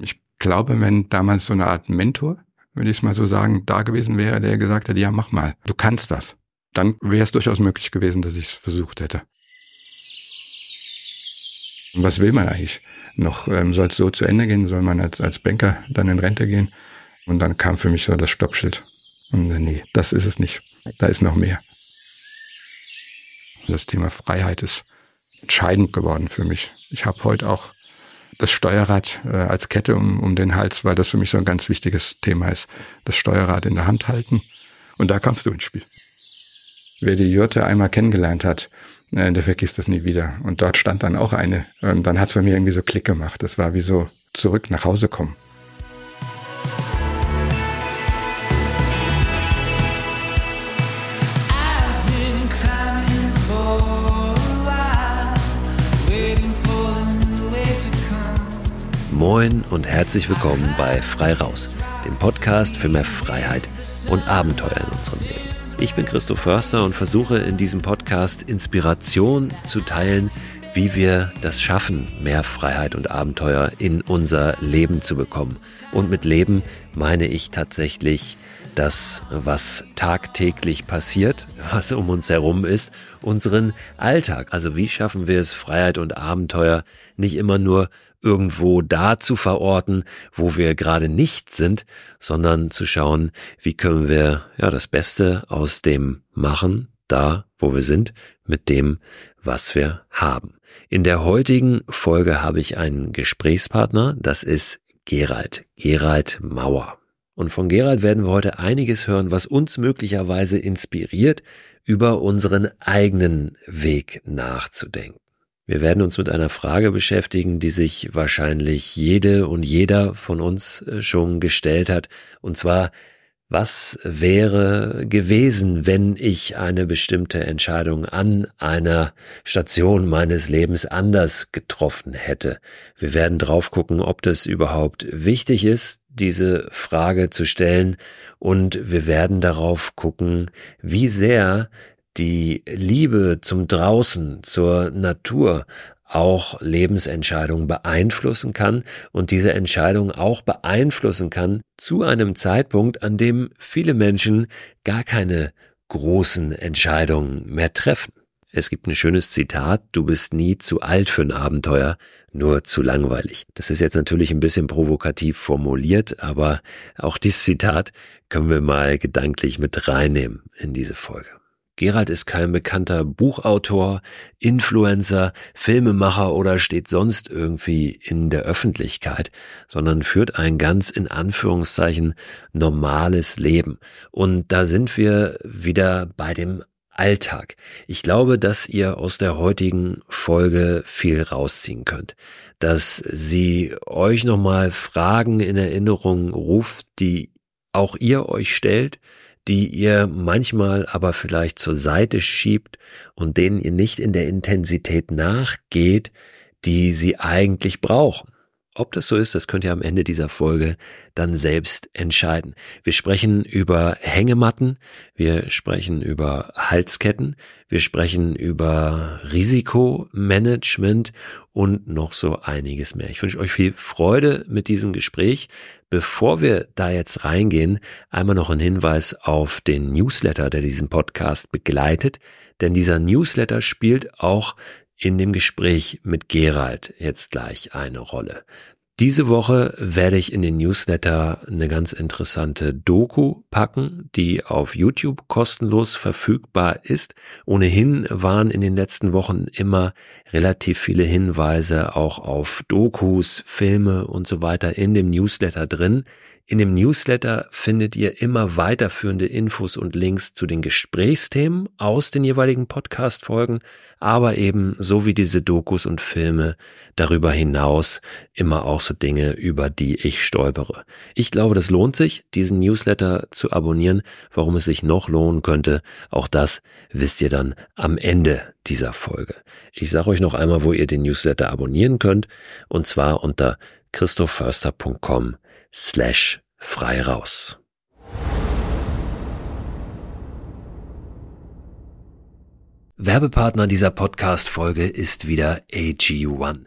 Ich glaube, wenn damals so eine Art Mentor, würde ich es mal so sagen, da gewesen wäre, der gesagt hätte, ja, mach mal, du kannst das, dann wäre es durchaus möglich gewesen, dass ich es versucht hätte. Und was will man eigentlich? Noch ähm, soll es so zu Ende gehen? Soll man als, als Banker dann in Rente gehen? Und dann kam für mich so das Stoppschild. Und äh, nee, das ist es nicht. Da ist noch mehr. Das Thema Freiheit ist entscheidend geworden für mich. Ich habe heute auch das Steuerrad äh, als Kette um, um den Hals, weil das für mich so ein ganz wichtiges Thema ist. Das Steuerrad in der Hand halten. Und da kommst du ins Spiel. Wer die Jurte einmal kennengelernt hat, äh, der vergisst das nie wieder. Und dort stand dann auch eine. Und dann hat's bei mir irgendwie so Klick gemacht. Das war wie so zurück nach Hause kommen. Moin und herzlich willkommen bei Frei Raus, dem Podcast für mehr Freiheit und Abenteuer in unserem Leben. Ich bin Christoph Förster und versuche in diesem Podcast Inspiration zu teilen, wie wir das schaffen, mehr Freiheit und Abenteuer in unser Leben zu bekommen. Und mit Leben meine ich tatsächlich das, was tagtäglich passiert, was um uns herum ist, unseren Alltag. Also wie schaffen wir es, Freiheit und Abenteuer nicht immer nur irgendwo da zu verorten, wo wir gerade nicht sind, sondern zu schauen, wie können wir ja das Beste aus dem machen, da wo wir sind, mit dem, was wir haben. In der heutigen Folge habe ich einen Gesprächspartner, das ist Gerald, Gerald Mauer. Und von Gerald werden wir heute einiges hören, was uns möglicherweise inspiriert, über unseren eigenen Weg nachzudenken. Wir werden uns mit einer Frage beschäftigen, die sich wahrscheinlich jede und jeder von uns äh, schon gestellt hat, und zwar, was wäre gewesen, wenn ich eine bestimmte Entscheidung an einer Station meines Lebens anders getroffen hätte? Wir werden drauf gucken, ob das überhaupt wichtig ist, diese Frage zu stellen, und wir werden darauf gucken, wie sehr die Liebe zum Draußen, zur Natur auch Lebensentscheidungen beeinflussen kann und diese Entscheidung auch beeinflussen kann zu einem Zeitpunkt, an dem viele Menschen gar keine großen Entscheidungen mehr treffen. Es gibt ein schönes Zitat, du bist nie zu alt für ein Abenteuer, nur zu langweilig. Das ist jetzt natürlich ein bisschen provokativ formuliert, aber auch dieses Zitat können wir mal gedanklich mit reinnehmen in diese Folge. Gerald ist kein bekannter Buchautor, Influencer, Filmemacher oder steht sonst irgendwie in der Öffentlichkeit, sondern führt ein ganz in Anführungszeichen normales Leben. Und da sind wir wieder bei dem Alltag. Ich glaube, dass ihr aus der heutigen Folge viel rausziehen könnt, dass sie euch nochmal Fragen in Erinnerung ruft, die auch ihr euch stellt, die ihr manchmal aber vielleicht zur Seite schiebt und denen ihr nicht in der Intensität nachgeht, die sie eigentlich brauchen. Ob das so ist, das könnt ihr am Ende dieser Folge dann selbst entscheiden. Wir sprechen über Hängematten, wir sprechen über Halsketten, wir sprechen über Risikomanagement und noch so einiges mehr. Ich wünsche euch viel Freude mit diesem Gespräch. Bevor wir da jetzt reingehen, einmal noch ein Hinweis auf den Newsletter, der diesen Podcast begleitet. Denn dieser Newsletter spielt auch in dem Gespräch mit Gerald jetzt gleich eine Rolle. Diese Woche werde ich in den Newsletter eine ganz interessante Doku packen, die auf YouTube kostenlos verfügbar ist. Ohnehin waren in den letzten Wochen immer relativ viele Hinweise auch auf Dokus, Filme und so weiter in dem Newsletter drin. In dem Newsletter findet ihr immer weiterführende Infos und Links zu den Gesprächsthemen aus den jeweiligen Podcast-Folgen, aber eben so wie diese Dokus und Filme darüber hinaus immer auch so Dinge, über die ich stolpere. Ich glaube, das lohnt sich, diesen Newsletter zu abonnieren. Warum es sich noch lohnen könnte, auch das wisst ihr dann am Ende dieser Folge. Ich sage euch noch einmal, wo ihr den Newsletter abonnieren könnt, und zwar unter christophförster.com slash frei raus. Werbepartner dieser Podcast-Folge ist wieder AG1.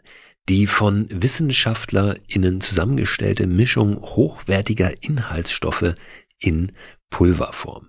Die von WissenschaftlerInnen zusammengestellte Mischung hochwertiger Inhaltsstoffe in Pulverform.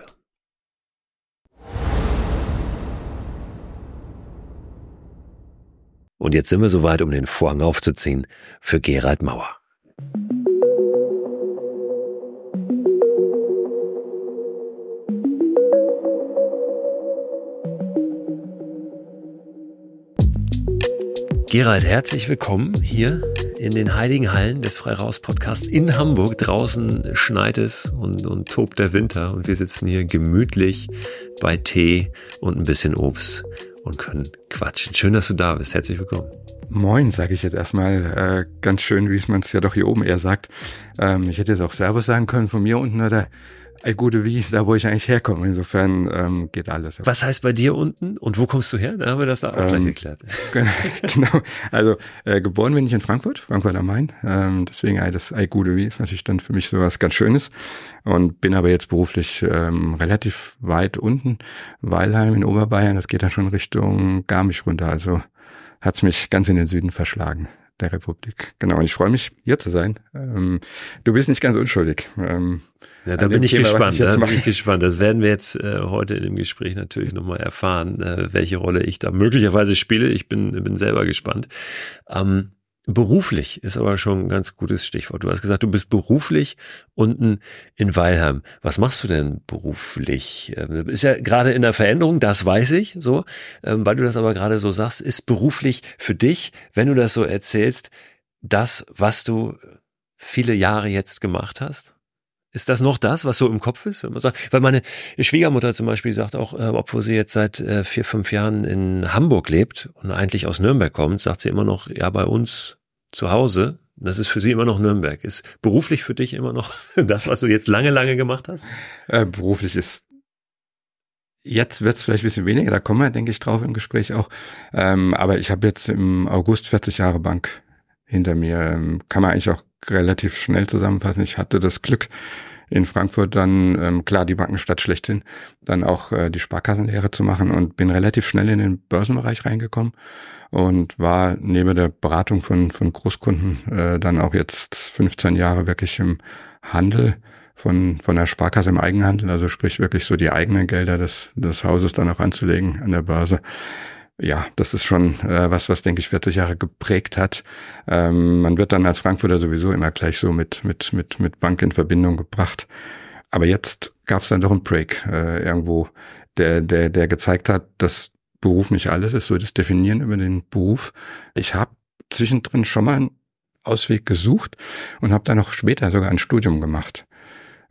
Und jetzt sind wir soweit, um den Vorhang aufzuziehen für Gerald Mauer. Gerald, herzlich willkommen hier in den heiligen Hallen des Freiraus Podcasts in Hamburg. Draußen schneit es und, und tobt der Winter und wir sitzen hier gemütlich bei Tee und ein bisschen Obst und können quatschen. Schön, dass du da bist. Herzlich willkommen. Moin, sage ich jetzt erstmal. Äh, ganz schön, wie es man es ja doch hier oben eher sagt. Ähm, ich hätte jetzt auch Servus sagen können von mir unten oder gute wie, da wo ich eigentlich herkomme. Insofern ähm, geht alles. Was heißt bei dir unten und wo kommst du her? Da haben wir das da auch ähm, gleich geklärt. genau. Also äh, geboren bin ich in Frankfurt, Frankfurt am Main. Ähm, deswegen ey, das Ey, gute wie ist natürlich dann für mich sowas ganz Schönes. Und bin aber jetzt beruflich ähm, relativ weit unten. Weilheim in Oberbayern, das geht dann schon Richtung Garmisch runter. Also hat's mich ganz in den Süden verschlagen der Republik. Genau, und ich freue mich, hier zu sein. Ähm, du bist nicht ganz unschuldig. Ähm, ja, da bin ich Thema, gespannt. Ich da bin ich gespannt. Das werden wir jetzt äh, heute in dem Gespräch natürlich nochmal erfahren, äh, welche Rolle ich da möglicherweise spiele. Ich bin, bin selber gespannt. Ähm, Beruflich ist aber schon ein ganz gutes Stichwort. Du hast gesagt, du bist beruflich unten in Weilheim. Was machst du denn beruflich? Ähm, ist ja gerade in der Veränderung, das weiß ich so. Ähm, weil du das aber gerade so sagst, ist beruflich für dich, wenn du das so erzählst, das, was du viele Jahre jetzt gemacht hast? Ist das noch das, was so im Kopf ist? Wenn man sagt, weil meine Schwiegermutter zum Beispiel sagt auch, äh, obwohl sie jetzt seit äh, vier, fünf Jahren in Hamburg lebt und eigentlich aus Nürnberg kommt, sagt sie immer noch, ja, bei uns zu Hause, das ist für sie immer noch Nürnberg. Ist beruflich für dich immer noch das, was du jetzt lange, lange gemacht hast? Äh, beruflich ist Jetzt wird es vielleicht ein bisschen weniger, da kommen wir, denke ich, drauf im Gespräch auch. Ähm, aber ich habe jetzt im August 40 Jahre Bank hinter mir. Ähm, kann man eigentlich auch relativ schnell zusammenfassen. Ich hatte das Glück, in Frankfurt dann, ähm, klar, die Bankenstadt schlechthin, dann auch äh, die Sparkassenlehre zu machen und bin relativ schnell in den Börsenbereich reingekommen und war neben der Beratung von, von Großkunden äh, dann auch jetzt 15 Jahre wirklich im Handel von, von der Sparkasse im Eigenhandel, also sprich wirklich so die eigenen Gelder des, des Hauses dann auch anzulegen an der Börse. Ja, das ist schon äh, was, was denke ich 40 Jahre geprägt hat. Ähm, man wird dann als Frankfurter sowieso immer gleich so mit mit mit mit Bank in Verbindung gebracht. Aber jetzt gab es dann doch einen Break äh, irgendwo, der der der gezeigt hat, dass Beruf nicht alles ist, so das Definieren über den Beruf. Ich habe zwischendrin schon mal einen Ausweg gesucht und habe dann noch später sogar ein Studium gemacht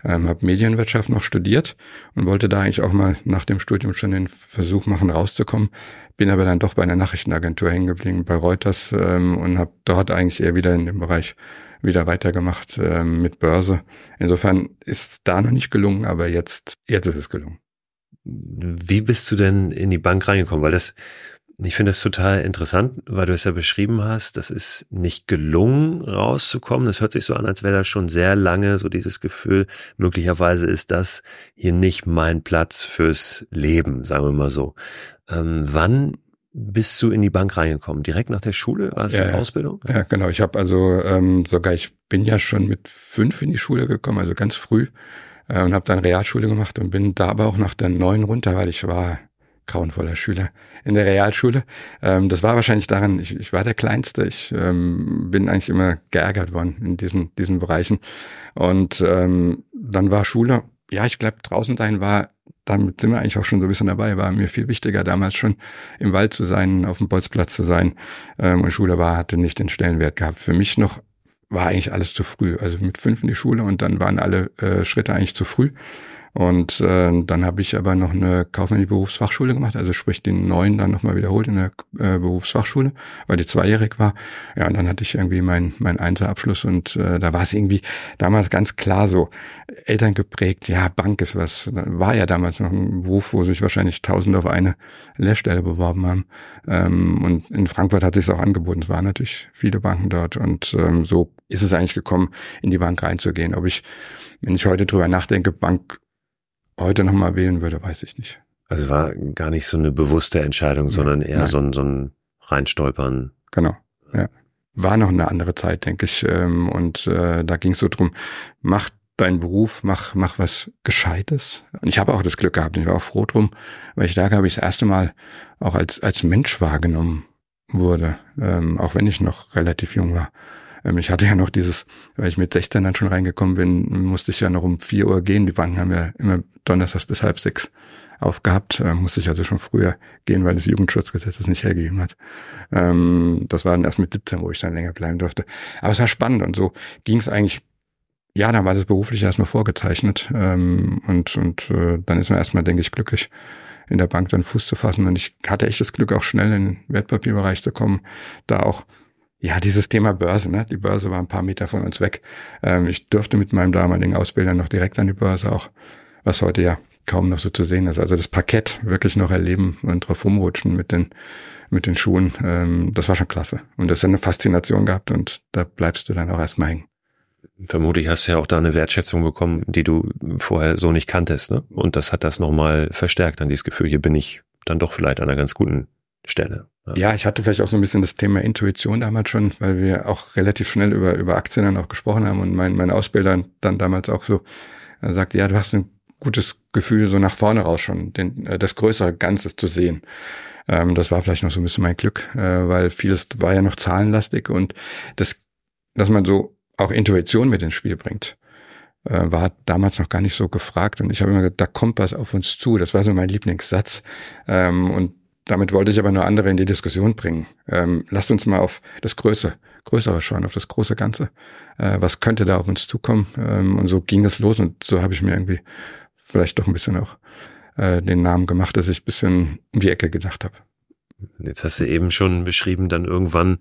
ähm, habe Medienwirtschaft noch studiert und wollte da eigentlich auch mal nach dem Studium schon den Versuch machen, rauszukommen. Bin aber dann doch bei einer Nachrichtenagentur hängen geblieben, bei Reuters ähm, und habe dort eigentlich eher wieder in dem Bereich wieder weitergemacht ähm, mit Börse. Insofern ist da noch nicht gelungen, aber jetzt, jetzt ist es gelungen. Wie bist du denn in die Bank reingekommen? Weil das ich finde es total interessant, weil du es ja beschrieben hast, das ist nicht gelungen rauszukommen. Das hört sich so an, als wäre das schon sehr lange so dieses Gefühl, möglicherweise ist das hier nicht mein Platz fürs Leben, sagen wir mal so. Ähm, wann bist du in die Bank reingekommen? Direkt nach der Schule als ja, Ausbildung? Ja, genau. Ich habe also ähm, sogar, ich bin ja schon mit fünf in die Schule gekommen, also ganz früh äh, und habe dann Realschule gemacht und bin da aber auch nach der neun runter, weil ich war grauenvoller Schüler in der Realschule. Ähm, das war wahrscheinlich daran, ich, ich war der Kleinste. Ich ähm, bin eigentlich immer geärgert worden in diesen, diesen Bereichen. Und ähm, dann war Schule, ja, ich glaube, draußen sein war, damit sind wir eigentlich auch schon so ein bisschen dabei, war mir viel wichtiger damals schon im Wald zu sein, auf dem Bolzplatz zu sein. Ähm, und Schule war, hatte nicht den Stellenwert gehabt. Für mich noch war eigentlich alles zu früh. Also mit fünf in die Schule und dann waren alle äh, Schritte eigentlich zu früh. Und äh, dann habe ich aber noch eine kaufmännische Berufsfachschule gemacht, also sprich den neuen dann nochmal wiederholt in der äh, Berufsfachschule, weil die zweijährig war. Ja, und dann hatte ich irgendwie meinen mein Einserabschluss und äh, da war es irgendwie damals ganz klar so, Eltern geprägt, ja, Bank ist was. War ja damals noch ein Beruf, wo sich wahrscheinlich Tausende auf eine Lehrstelle beworben haben. Ähm, und in Frankfurt hat sich auch angeboten. Es waren natürlich viele Banken dort und ähm, so ist es eigentlich gekommen, in die Bank reinzugehen. Ob ich, wenn ich heute drüber nachdenke, Bank heute nochmal wählen würde, weiß ich nicht. Also es war gar nicht so eine bewusste Entscheidung, ja, sondern eher so ein, so ein Reinstolpern. Genau, ja. War noch eine andere Zeit, denke ich. Ähm, und äh, da ging es so drum, mach deinen Beruf, mach, mach was Gescheites. Und ich habe auch das Glück gehabt, ich war auch froh drum, weil ich da, glaube ich, das erste Mal auch als, als Mensch wahrgenommen wurde, ähm, auch wenn ich noch relativ jung war. Ähm, ich hatte ja noch dieses, weil ich mit 16 dann schon reingekommen bin, musste ich ja noch um 4 Uhr gehen. Die Banken haben ja immer donnerstags bis halb sechs aufgehabt, äh, musste ich also schon früher gehen, weil das Jugendschutzgesetz es nicht hergegeben hat. Ähm, das war dann erst mit 17, wo ich dann länger bleiben durfte. Aber es war spannend und so ging es eigentlich ja, dann war das beruflich erstmal vorgezeichnet ähm, und und äh, dann ist man erstmal, denke ich, glücklich, in der Bank dann Fuß zu fassen. Und ich hatte echt das Glück, auch schnell in den Wertpapierbereich zu kommen, da auch ja, dieses Thema Börse, ne? Die Börse war ein paar Meter von uns weg. Ähm, ich durfte mit meinem damaligen Ausbilder noch direkt an die Börse auch, was heute ja kaum noch so zu sehen ist. Also das Parkett wirklich noch erleben und drauf rumrutschen mit den, mit den Schuhen, ähm, das war schon klasse. Und das hat eine Faszination gehabt und da bleibst du dann auch erstmal hängen. Vermutlich hast du ja auch da eine Wertschätzung bekommen, die du vorher so nicht kanntest, ne? Und das hat das nochmal verstärkt, an dieses Gefühl, hier bin ich dann doch vielleicht an einer ganz guten Stelle. Ja, ich hatte vielleicht auch so ein bisschen das Thema Intuition damals schon, weil wir auch relativ schnell über, über Aktien dann auch gesprochen haben und mein, mein Ausbilder dann damals auch so äh, sagt, ja, du hast ein gutes Gefühl, so nach vorne raus schon, den, äh, das größere Ganzes zu sehen. Ähm, das war vielleicht noch so ein bisschen mein Glück, äh, weil vieles war ja noch zahlenlastig und das, dass man so auch Intuition mit ins Spiel bringt äh, war damals noch gar nicht so gefragt und ich habe immer gesagt, da kommt was auf uns zu. Das war so mein Lieblingssatz. Ähm, und damit wollte ich aber nur andere in die Diskussion bringen. Ähm, lasst uns mal auf das Größe, Größere schauen, auf das große Ganze. Äh, was könnte da auf uns zukommen? Ähm, und so ging es los und so habe ich mir irgendwie vielleicht doch ein bisschen auch äh, den Namen gemacht, dass ich ein bisschen um die Ecke gedacht habe. Jetzt hast du eben schon beschrieben, dann irgendwann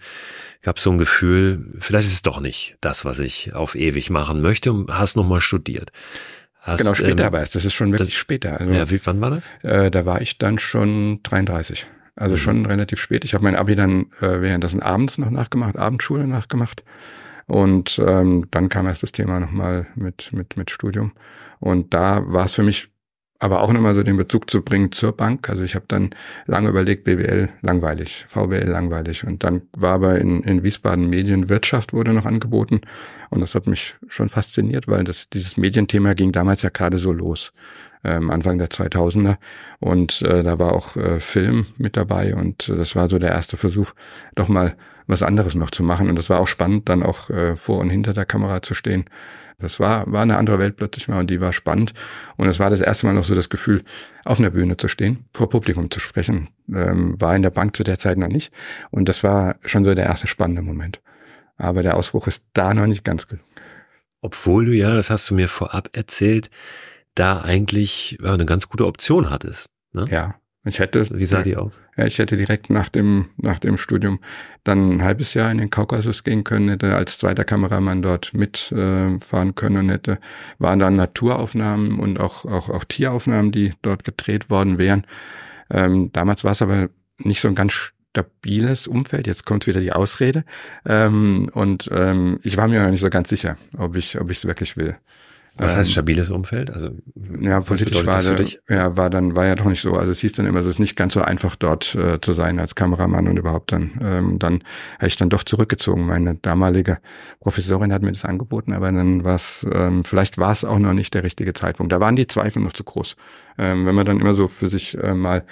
gab es so ein Gefühl, vielleicht ist es doch nicht das, was ich auf ewig machen möchte und hast nochmal studiert. Hast, genau, später ähm, aber erst. Das ist schon wirklich das, später. Also, ja, wie, wann war das? Äh, da war ich dann schon 33. Also mhm. schon relativ spät. Ich habe mein Abi dann äh, währenddessen abends noch nachgemacht, Abendschule nachgemacht. Und ähm, dann kam erst das Thema nochmal mit, mit, mit Studium. Und da war es für mich aber auch nochmal so den Bezug zu bringen zur Bank. Also ich habe dann lange überlegt, BWL langweilig, VWL langweilig. Und dann war aber in, in Wiesbaden Medienwirtschaft wurde noch angeboten. Und das hat mich schon fasziniert, weil das, dieses Medienthema ging damals ja gerade so los. ähm, Anfang der 2000er. Und äh, da war auch äh, Film mit dabei und äh, das war so der erste Versuch, doch mal was anderes noch zu machen. Und das war auch spannend, dann auch äh, vor und hinter der Kamera zu stehen. Das war, war eine andere Welt plötzlich mal und die war spannend. Und es war das erste Mal noch so das Gefühl, auf einer Bühne zu stehen, vor Publikum zu sprechen. Ähm, war in der Bank zu der Zeit noch nicht. Und das war schon so der erste spannende Moment. Aber der Ausbruch ist da noch nicht ganz gelungen. Obwohl du ja, das hast du mir vorab erzählt, da eigentlich eine ganz gute Option hattest. Ne? Ja, ich hätte. Wie sah die aus? Ja, ich hätte direkt nach dem, nach dem Studium dann ein halbes Jahr in den Kaukasus gehen können, hätte als zweiter Kameramann dort mitfahren äh, können und hätte, waren dann Naturaufnahmen und auch, auch, auch Tieraufnahmen, die dort gedreht worden wären. Ähm, damals war es aber nicht so ein ganz stabiles Umfeld. Jetzt kommt wieder die Ausrede. Ähm, und ähm, ich war mir noch nicht so ganz sicher, ob ich, ob ich es wirklich will. Was heißt ähm, stabiles Umfeld? Also ja, politisch war, da, ja, war dann war ja doch nicht so. Also es hieß dann immer, es ist nicht ganz so einfach dort äh, zu sein als Kameramann und überhaupt dann. Ähm, dann habe ich dann doch zurückgezogen. Meine damalige Professorin hat mir das angeboten, aber dann war es, ähm, vielleicht war es auch noch nicht der richtige Zeitpunkt. Da waren die Zweifel noch zu groß. Ähm, wenn man dann immer so für sich äh, mal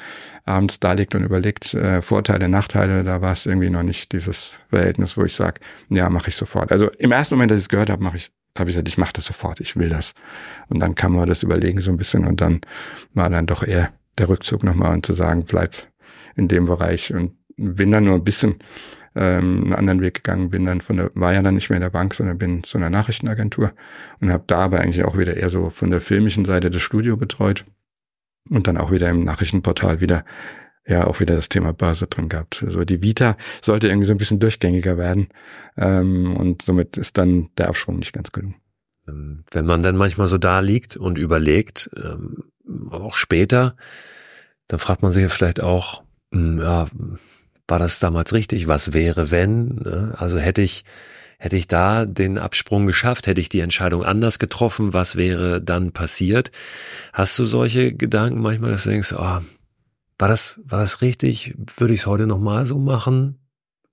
abends darlegt und überlegt, äh, Vorteile, Nachteile, da war es irgendwie noch nicht dieses Verhältnis, wo ich sage, ja, mache ich sofort. Also im ersten Moment, dass ich es gehört habe, mache ich habe ich gesagt, ich mache das sofort, ich will das. Und dann kann man das überlegen so ein bisschen und dann war dann doch eher der Rückzug nochmal und zu sagen, bleib in dem Bereich und bin dann nur ein bisschen ähm, einen anderen Weg gegangen, bin dann von der, war ja dann nicht mehr in der Bank, sondern bin zu einer Nachrichtenagentur und habe da aber eigentlich auch wieder eher so von der filmischen Seite das Studio betreut und dann auch wieder im Nachrichtenportal wieder ja auch wieder das Thema Börse drin gehabt. So also die Vita sollte irgendwie so ein bisschen durchgängiger werden ähm, und somit ist dann der Abschwung nicht ganz gelungen. Ähm, wenn man dann manchmal so da liegt und überlegt, ähm, auch später, dann fragt man sich vielleicht auch, hm, ja, war das damals richtig? Was wäre, wenn? Ne? Also hätte ich Hätte ich da den Absprung geschafft, hätte ich die Entscheidung anders getroffen, was wäre dann passiert? Hast du solche Gedanken manchmal, dass du denkst, oh, war das, war das richtig? Würde ich es heute nochmal so machen?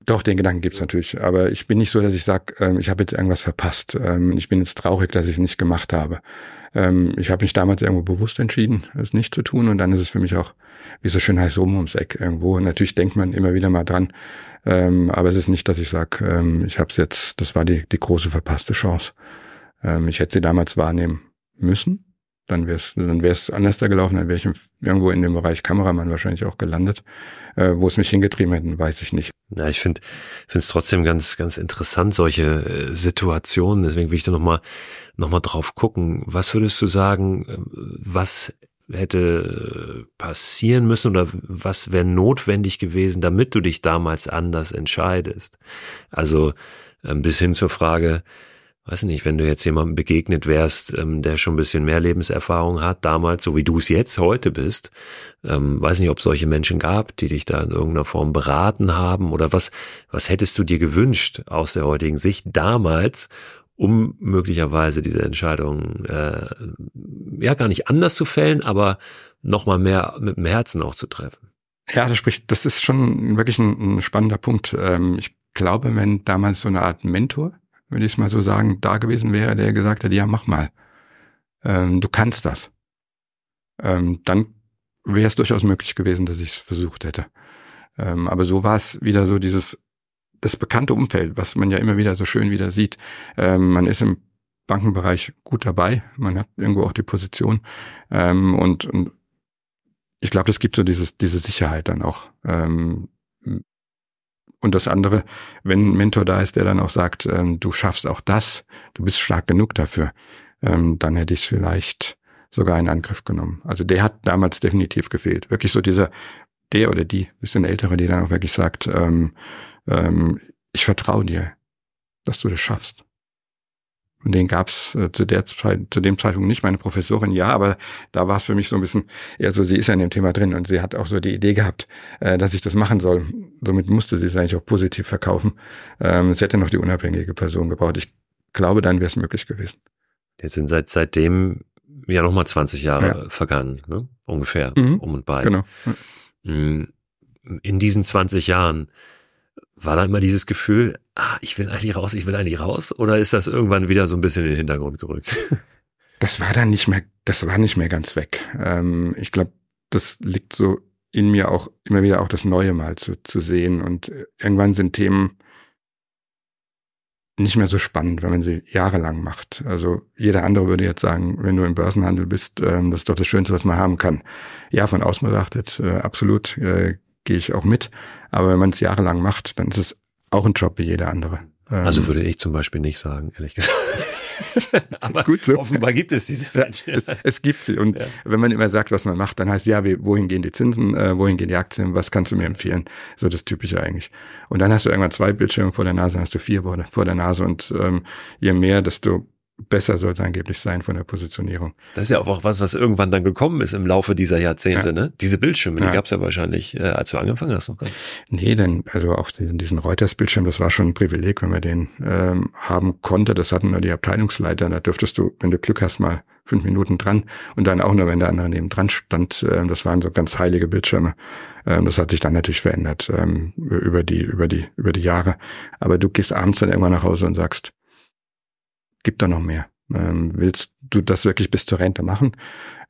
Doch, den Gedanken gibt's natürlich. Aber ich bin nicht so, dass ich sage, ähm, ich habe jetzt irgendwas verpasst. Ähm, ich bin jetzt traurig, dass ich es nicht gemacht habe. Ähm, ich habe mich damals irgendwo bewusst entschieden, es nicht zu tun. Und dann ist es für mich auch, wie so schön heißt, rum ums Eck irgendwo. Natürlich denkt man immer wieder mal dran. Ähm, aber es ist nicht, dass ich sage, ähm, ich habe es jetzt, das war die, die große verpasste Chance. Ähm, ich hätte sie damals wahrnehmen müssen dann wäre es dann wär's anders da gelaufen, dann wäre ich irgendwo in dem Bereich Kameramann wahrscheinlich auch gelandet. Äh, wo es mich hingetrieben hätten, weiß ich nicht. Ja, ich finde es trotzdem ganz ganz interessant solche äh, Situationen. Deswegen will ich da noch mal noch mal drauf gucken. Was würdest du sagen? Äh, was hätte passieren müssen oder was wäre notwendig gewesen, damit du dich damals anders entscheidest? Also äh, bis hin zur Frage weiß nicht, wenn du jetzt jemandem begegnet wärst, ähm, der schon ein bisschen mehr Lebenserfahrung hat, damals, so wie du es jetzt heute bist, ähm, weiß nicht, ob es solche Menschen gab, die dich da in irgendeiner Form beraten haben oder was, was hättest du dir gewünscht aus der heutigen Sicht damals, um möglicherweise diese Entscheidung äh, ja gar nicht anders zu fällen, aber nochmal mehr mit dem Herzen auch zu treffen. Ja, das spricht, das ist schon wirklich ein, ein spannender Punkt. Ähm, ich glaube, wenn damals so eine Art Mentor würde ich es mal so sagen, da gewesen wäre, der gesagt hat, ja, mach mal. Ähm, du kannst das. Ähm, dann wäre es durchaus möglich gewesen, dass ich es versucht hätte. Ähm, aber so war es wieder so dieses, das bekannte Umfeld, was man ja immer wieder so schön wieder sieht. Ähm, man ist im Bankenbereich gut dabei, man hat irgendwo auch die Position ähm, und, und ich glaube, es gibt so dieses, diese Sicherheit dann auch. Ähm, und das andere, wenn ein Mentor da ist, der dann auch sagt, ähm, du schaffst auch das, du bist stark genug dafür, ähm, dann hätte ich es vielleicht sogar in Angriff genommen. Also der hat damals definitiv gefehlt. Wirklich so dieser, der oder die, bisschen ältere, die dann auch wirklich sagt, ähm, ähm, ich vertraue dir, dass du das schaffst. Und den gab's äh, zu der Zeit, zu dem Zeitpunkt nicht. Meine Professorin ja, aber da war es für mich so ein bisschen, eher so, sie ist ja in dem Thema drin und sie hat auch so die Idee gehabt, äh, dass ich das machen soll. Somit musste sie es eigentlich auch positiv verkaufen. Ähm, es hätte noch die unabhängige Person gebraucht. Ich glaube, dann wäre es möglich gewesen. Jetzt sind seit seitdem ja nochmal 20 Jahre ja. vergangen, ne? ungefähr, mhm. um und bei. Genau. Mm, in diesen 20 Jahren war da immer dieses Gefühl, ah, ich will eigentlich raus, ich will eigentlich raus? Oder ist das irgendwann wieder so ein bisschen in den Hintergrund gerückt? das war dann nicht mehr, das war nicht mehr ganz weg. Ähm, ich glaube, das liegt so in mir auch immer wieder auch das Neue mal zu, zu sehen. Und irgendwann sind Themen nicht mehr so spannend, wenn man sie jahrelang macht. Also jeder andere würde jetzt sagen, wenn du im Börsenhandel bist, ähm, das ist doch das Schönste, was man haben kann. Ja, von außen betrachtet, äh, absolut äh, gehe ich auch mit. Aber wenn man es jahrelang macht, dann ist es auch ein Job wie jeder andere. Ähm, also würde ich zum Beispiel nicht sagen, ehrlich gesagt. Aber Gut so. offenbar gibt es diese Menschen. Ja, es, es, gibt sie. Und ja. wenn man immer sagt, was man macht, dann heißt ja, wohin gehen die Zinsen, äh, wohin gehen die Aktien, was kannst du mir empfehlen? So das Typische eigentlich. Und dann hast du irgendwann zwei Bildschirme vor der Nase, hast du vier vor der Nase und ähm, je mehr, desto besser sollte angeblich sein von der Positionierung. Das ist ja auch was, was irgendwann dann gekommen ist im Laufe dieser Jahrzehnte, ja. ne? Diese Bildschirme, die ja. gab es ja wahrscheinlich, äh, als du angefangen hast. Noch gar Nee, denn also auch diesen, diesen Reuters-Bildschirm, das war schon ein Privileg, wenn man den ähm, haben konnte. Das hatten nur die Abteilungsleiter. Da dürftest du, wenn du Glück hast, mal fünf Minuten dran und dann auch nur, wenn der andere neben dran stand. Ähm, das waren so ganz heilige Bildschirme. Ähm, das hat sich dann natürlich verändert ähm, über die über die über die Jahre. Aber du gehst abends dann irgendwann nach Hause und sagst gibt da noch mehr? Ähm, willst du das wirklich bis zur Rente machen?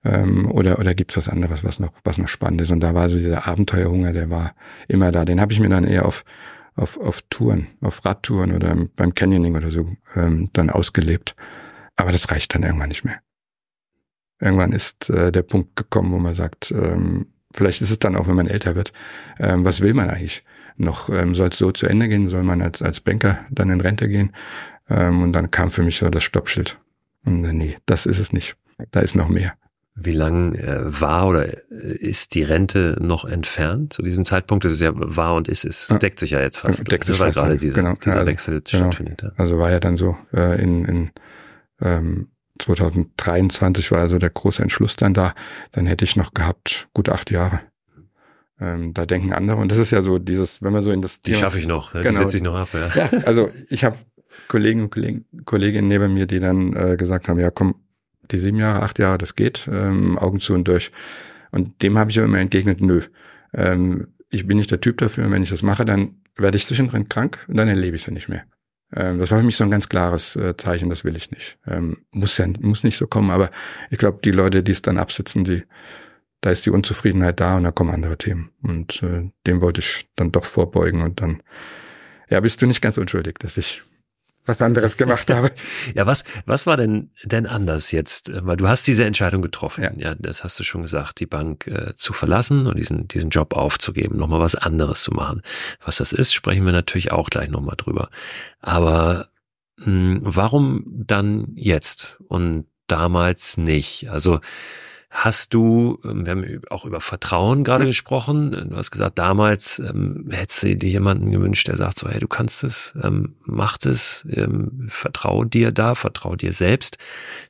Ähm, oder oder gibt's was anderes, was noch was noch spannend ist? Und da war so dieser Abenteuerhunger, der war immer da. Den habe ich mir dann eher auf auf auf Touren, auf Radtouren oder beim Canyoning oder so ähm, dann ausgelebt. Aber das reicht dann irgendwann nicht mehr. Irgendwann ist äh, der Punkt gekommen, wo man sagt, ähm, vielleicht ist es dann auch, wenn man älter wird, ähm, was will man eigentlich? Noch ähm, soll es so zu Ende gehen? Soll man als als Banker dann in Rente gehen? Ähm, und dann kam für mich so das Stoppschild. Und nee, das ist es nicht. Da ist noch mehr. Wie lang äh, war oder äh, ist die Rente noch entfernt zu diesem Zeitpunkt? Das ist ja war und ist es deckt sich ja jetzt fast. Deckt sich weil fast gerade diese, genau, dieser also, Wechsel genau. stattfindet. Ja. Also war ja dann so äh, in, in ähm, 2023 war also der große Entschluss dann da. Dann hätte ich noch gehabt gut acht Jahre. Ähm, da denken andere und das ist ja so dieses, wenn man so in das die schaffe ich noch, genau, die setze ich noch ab. Ja, ja also ich habe Kollegen und Kollegen, Kolleginnen neben mir, die dann äh, gesagt haben, ja komm, die sieben Jahre, acht Jahre, das geht, ähm, Augen zu und durch. Und dem habe ich immer entgegnet, nö. Ähm, ich bin nicht der Typ dafür, und wenn ich das mache, dann werde ich zwischendrin krank und dann erlebe ich es ja nicht mehr. Ähm, das war für mich so ein ganz klares äh, Zeichen, das will ich nicht. Ähm, muss ja muss nicht so kommen, aber ich glaube, die Leute, die es dann absitzen, die da ist die Unzufriedenheit da und da kommen andere Themen. Und äh, dem wollte ich dann doch vorbeugen und dann ja, bist du nicht ganz unschuldig, dass ich was anderes gemacht habe. ja, was, was war denn, denn anders jetzt? Weil du hast diese Entscheidung getroffen. Ja, ja das hast du schon gesagt, die Bank äh, zu verlassen und diesen, diesen Job aufzugeben, nochmal was anderes zu machen. Was das ist, sprechen wir natürlich auch gleich nochmal drüber. Aber mh, hm, warum dann jetzt und damals nicht? Also, Hast du, ähm, wir haben auch über Vertrauen gerade gesprochen. Du hast gesagt, damals ähm, hättest du dir jemanden gewünscht, der sagt so, hey, du kannst es, ähm, mach es, ähm, vertrau dir da, vertrau dir selbst.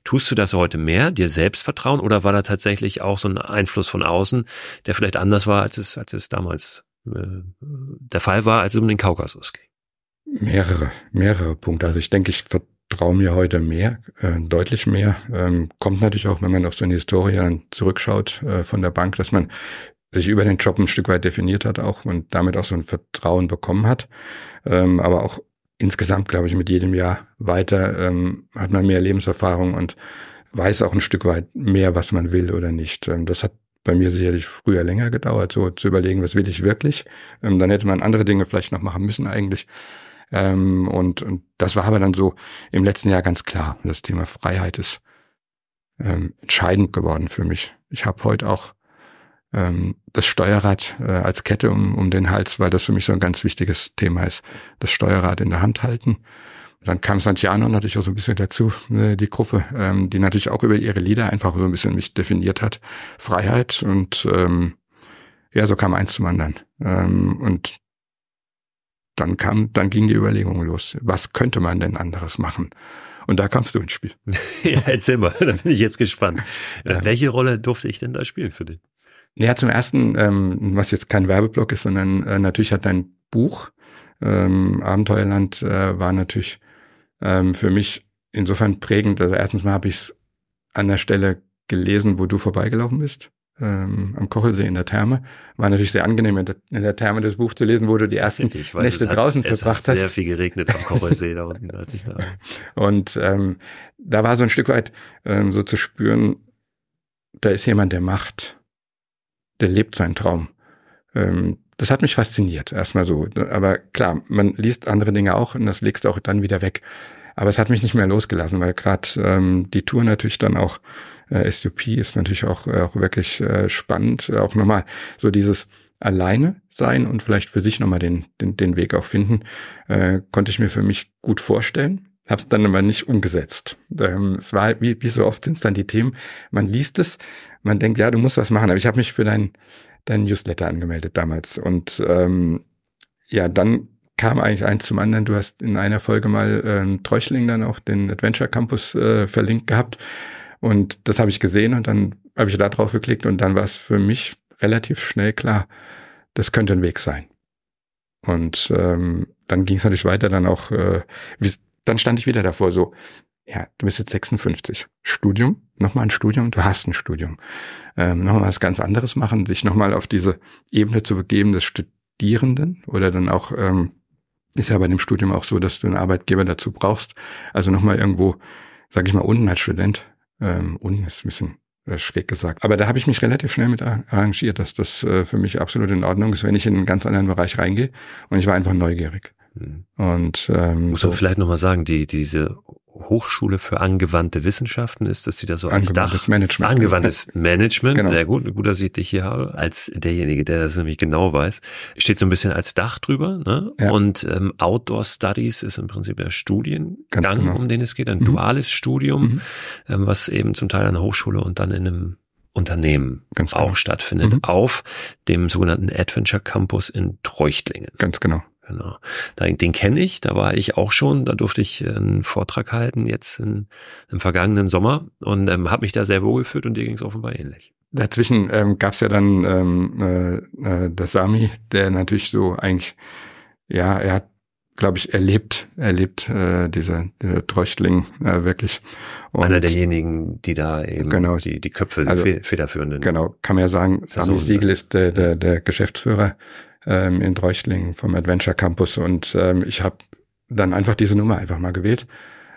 Tust du das heute mehr, dir selbst vertrauen, oder war da tatsächlich auch so ein Einfluss von außen, der vielleicht anders war, als es, als es damals äh, der Fall war, als es um den Kaukasus ging? Mehrere, mehrere Punkte. Also ich denke, ich traue mir heute mehr, äh, deutlich mehr. Ähm, kommt natürlich auch, wenn man auf so eine Historie zurückschaut äh, von der Bank, dass man sich über den Job ein Stück weit definiert hat auch und damit auch so ein Vertrauen bekommen hat. Ähm, aber auch insgesamt, glaube ich, mit jedem Jahr weiter ähm, hat man mehr Lebenserfahrung und weiß auch ein Stück weit mehr, was man will oder nicht. Ähm, das hat bei mir sicherlich früher länger gedauert, so zu überlegen, was will ich wirklich. Ähm, dann hätte man andere Dinge vielleicht noch machen müssen eigentlich. Ähm, und, und das war aber dann so im letzten Jahr ganz klar. Das Thema Freiheit ist ähm, entscheidend geworden für mich. Ich habe heute auch ähm, das Steuerrad äh, als Kette um, um den Hals, weil das für mich so ein ganz wichtiges Thema ist. Das Steuerrad in der Hand halten. Dann kam Santiano natürlich auch so ein bisschen dazu, äh, die Gruppe, ähm, die natürlich auch über ihre Lieder einfach so ein bisschen mich definiert hat. Freiheit und ähm, ja, so kam eins zum anderen. Ähm, und dann kam, dann ging die Überlegung los. Was könnte man denn anderes machen? Und da kamst du ins Spiel. ja, erzähl mal, da bin ich jetzt gespannt. Ja. Welche Rolle durfte ich denn da spielen für dich? Ja, zum ersten, ähm, was jetzt kein Werbeblock ist, sondern äh, natürlich hat dein Buch ähm, Abenteuerland äh, war natürlich ähm, für mich insofern prägend. Also erstens mal habe ich es an der Stelle gelesen, wo du vorbeigelaufen bist. Ähm, am Kochelsee in der Therme. War natürlich sehr angenehm, in der, in der Therme das Buch zu lesen, wo du die ersten weiß, Nächte hat, draußen verbracht hast. Es hat sehr viel geregnet am Kochelsee da unten, als ich da war. Und ähm, da war so ein Stück weit ähm, so zu spüren, da ist jemand, der macht, der lebt seinen Traum. Ähm, das hat mich fasziniert, erstmal so. Aber klar, man liest andere Dinge auch und das legst du auch dann wieder weg. Aber es hat mich nicht mehr losgelassen, weil gerade ähm, die Tour natürlich dann auch äh, SUP ist natürlich auch, äh, auch wirklich äh, spannend. Auch nochmal so dieses alleine sein und vielleicht für sich nochmal den, den, den Weg auch finden, äh, konnte ich mir für mich gut vorstellen. Habe es dann aber nicht umgesetzt. Ähm, es war, wie, wie so oft sind es dann die Themen, man liest es, man denkt, ja, du musst was machen. Aber ich habe mich für dein, dein Newsletter angemeldet damals. Und ähm, ja, dann kam eigentlich eins zum anderen. Du hast in einer Folge mal ähm, Treuchling dann auch den Adventure Campus äh, verlinkt gehabt. Und das habe ich gesehen und dann habe ich da drauf geklickt und dann war es für mich relativ schnell klar, das könnte ein Weg sein. Und ähm, dann ging es natürlich weiter, dann auch, äh, wie, dann stand ich wieder davor so, ja, du bist jetzt 56. Studium, nochmal ein Studium, du hast ein Studium. Ähm, nochmal was ganz anderes machen, sich nochmal auf diese Ebene zu begeben des Studierenden oder dann auch, ähm, ist ja bei dem Studium auch so, dass du einen Arbeitgeber dazu brauchst. Also nochmal irgendwo, sag ich mal, unten als Student ähm, unten ist ein bisschen äh, schräg gesagt. Aber da habe ich mich relativ schnell mit arrangiert, dass das äh, für mich absolut in Ordnung ist, wenn ich in einen ganz anderen Bereich reingehe. Und ich war einfach neugierig. Mhm. Und ähm, muss so, vielleicht nochmal sagen, die diese Hochschule für angewandte Wissenschaften ist, dass sie da so als angewandtes Dach, Management. Angewandtes Management, genau. sehr gut, gut, dass ich dich hier habe, als derjenige, der das nämlich genau weiß, steht so ein bisschen als Dach drüber, ne? Ja. Und ähm, Outdoor Studies ist im Prinzip der Studiengang, genau. um den es geht, ein mhm. duales Studium, mhm. ähm, was eben zum Teil an der Hochschule und dann in einem Unternehmen Ganz auch genau. stattfindet, mhm. auf dem sogenannten Adventure Campus in Treuchtlingen. Ganz genau. Genau. Den kenne ich, da war ich auch schon, da durfte ich einen Vortrag halten jetzt in, im vergangenen Sommer und ähm, habe mich da sehr wohl gefühlt und dir ging es offenbar ähnlich. Dazwischen ähm, gab es ja dann ähm, äh, äh, das Sami, der natürlich so eigentlich, ja, er hat, glaube ich, erlebt, erlebt äh, diese, diese Tröchtling äh, wirklich. Und Einer derjenigen, die da eben genau, die, die Köpfe also, federführenden. Genau, kann man ja sagen, Sami Siegel ist der, der, der Geschäftsführer ähm, in Dreuchtlingen vom Adventure Campus und ähm, ich habe dann einfach diese Nummer einfach mal gewählt.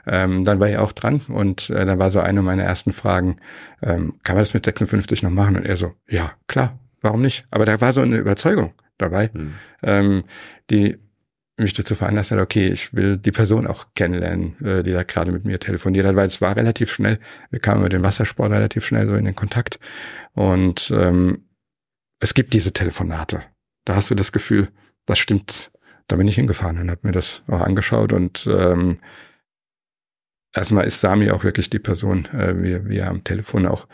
Ähm, dann war er auch dran und äh, dann war so eine meiner ersten Fragen, ähm, kann man das mit 56 noch machen? Und er so, ja, klar, warum nicht? Aber da war so eine Überzeugung dabei, mhm. ähm, die mich dazu veranlasst hat, okay, ich will die Person auch kennenlernen, äh, die da gerade mit mir telefoniert hat, weil es war relativ schnell, wir kamen mit dem Wassersport relativ schnell so in den Kontakt und ähm, es gibt diese Telefonate da hast du das Gefühl, das stimmt. Da bin ich hingefahren und habe mir das auch angeschaut und ähm, erstmal ist Sami auch wirklich die Person, äh, wie, wie er am Telefon auch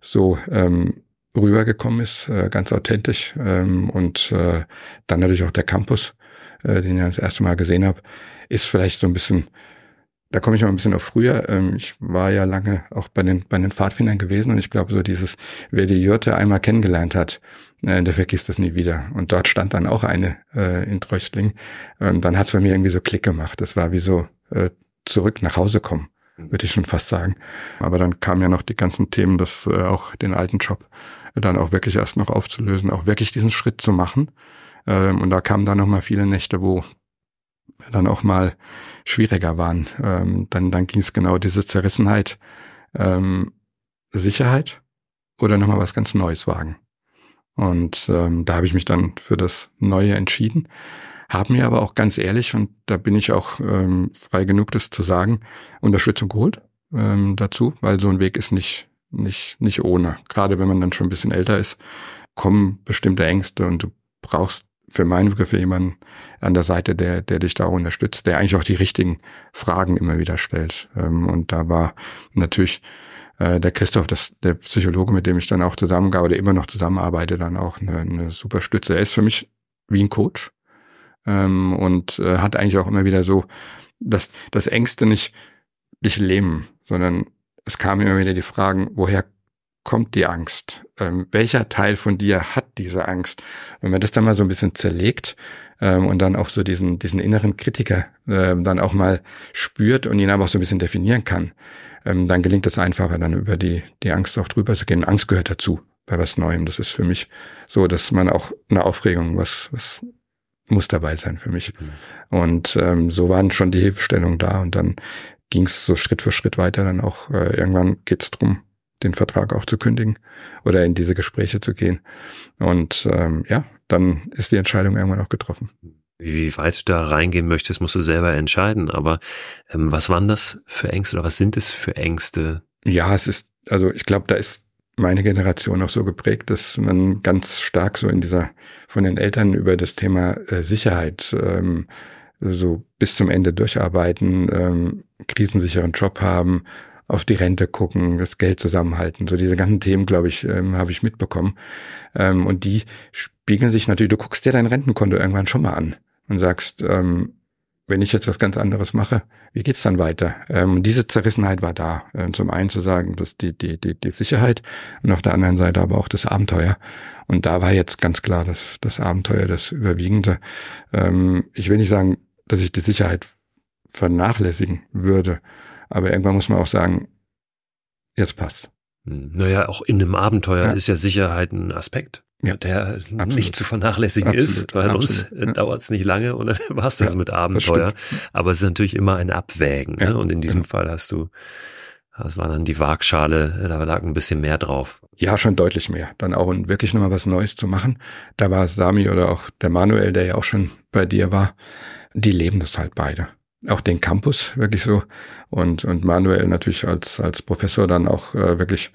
so ähm, rübergekommen ist, äh, ganz authentisch ähm, und äh, dann natürlich auch der Campus, äh, den ich das erste Mal gesehen habe, ist vielleicht so ein bisschen da komme ich mal ein bisschen auf früher. Ähm, ich war ja lange auch bei den, bei den Pfadfindern gewesen und ich glaube, so dieses, wer die Jürte einmal kennengelernt hat, äh, der vergisst das nie wieder. Und dort stand dann auch eine äh, in Tröchtling. Und dann hat es bei mir irgendwie so Klick gemacht. Das war wie so äh, zurück nach Hause kommen, würde ich schon fast sagen. Aber dann kamen ja noch die ganzen Themen, das äh, auch den alten Job dann auch wirklich erst noch aufzulösen, auch wirklich diesen Schritt zu machen. Ähm, und da kamen dann noch mal viele Nächte, wo dann auch mal schwieriger waren. Ähm, dann dann ging es genau diese Zerrissenheit, ähm, Sicherheit oder nochmal was ganz Neues wagen. Und ähm, da habe ich mich dann für das Neue entschieden, habe mir aber auch ganz ehrlich, und da bin ich auch ähm, frei genug, das zu sagen, Unterstützung geholt ähm, dazu, weil so ein Weg ist nicht, nicht, nicht ohne. Gerade wenn man dann schon ein bisschen älter ist, kommen bestimmte Ängste und du brauchst für meine Begriffe jemanden an der Seite, der, der dich da unterstützt, der eigentlich auch die richtigen Fragen immer wieder stellt. Ähm, und da war natürlich äh, der Christoph, das, der Psychologe, mit dem ich dann auch zusammengearbeitet, oder immer noch zusammenarbeite, dann auch eine, eine super Stütze. Er ist für mich wie ein Coach ähm, und äh, hat eigentlich auch immer wieder so, dass das Ängste nicht dich lähmen, sondern es kamen immer wieder die Fragen, woher kommt die Angst? Ähm, welcher Teil von dir hat diese Angst? Wenn man das dann mal so ein bisschen zerlegt ähm, und dann auch so diesen, diesen inneren Kritiker ähm, dann auch mal spürt und ihn aber auch so ein bisschen definieren kann, ähm, dann gelingt es einfacher, dann über die, die Angst auch drüber zu gehen. Angst gehört dazu. bei was Neuem. Das ist für mich so, dass man auch eine Aufregung, was, was muss dabei sein für mich. Mhm. Und ähm, so waren schon die Hilfestellungen da und dann ging es so Schritt für Schritt weiter. Dann auch äh, irgendwann geht es darum, den Vertrag auch zu kündigen oder in diese Gespräche zu gehen. Und ähm, ja, dann ist die Entscheidung irgendwann auch getroffen. Wie weit du da reingehen möchtest, musst du selber entscheiden. Aber ähm, was waren das für Ängste oder was sind es für Ängste? Ja, es ist, also ich glaube, da ist meine Generation auch so geprägt, dass man ganz stark so in dieser von den Eltern über das Thema äh, Sicherheit ähm, so bis zum Ende durcharbeiten, ähm, krisensicheren Job haben, auf die Rente gucken, das Geld zusammenhalten. So diese ganzen Themen, glaube ich, ähm, habe ich mitbekommen. Ähm, und die spiegeln sich natürlich, du guckst dir dein Rentenkonto irgendwann schon mal an und sagst, ähm, wenn ich jetzt was ganz anderes mache, wie geht's dann weiter? Ähm, diese Zerrissenheit war da. Äh, zum einen zu sagen, dass die, die, die, die Sicherheit und auf der anderen Seite aber auch das Abenteuer. Und da war jetzt ganz klar das, das Abenteuer das Überwiegende. Ähm, ich will nicht sagen, dass ich die Sicherheit vernachlässigen würde, aber irgendwann muss man auch sagen, jetzt passt. Hm, naja, auch in einem Abenteuer ja. ist ja Sicherheit ein Aspekt ja, der absolut. nicht zu vernachlässigen absolut. ist, weil absolut. sonst ja. dauert es nicht lange und dann war es das mit Abenteuer. Das Aber es ist natürlich immer ein Abwägen. Ne? Und in diesem. Fall hast du, das war dann die Waagschale, da lag ein bisschen mehr drauf. Ja, schon deutlich mehr. Dann auch wirklich nochmal was Neues zu machen. Da war Sami oder auch der Manuel, der ja auch schon bei dir war, die leben das halt beide. Auch den Campus wirklich so. Und, und Manuel natürlich als, als Professor dann auch äh, wirklich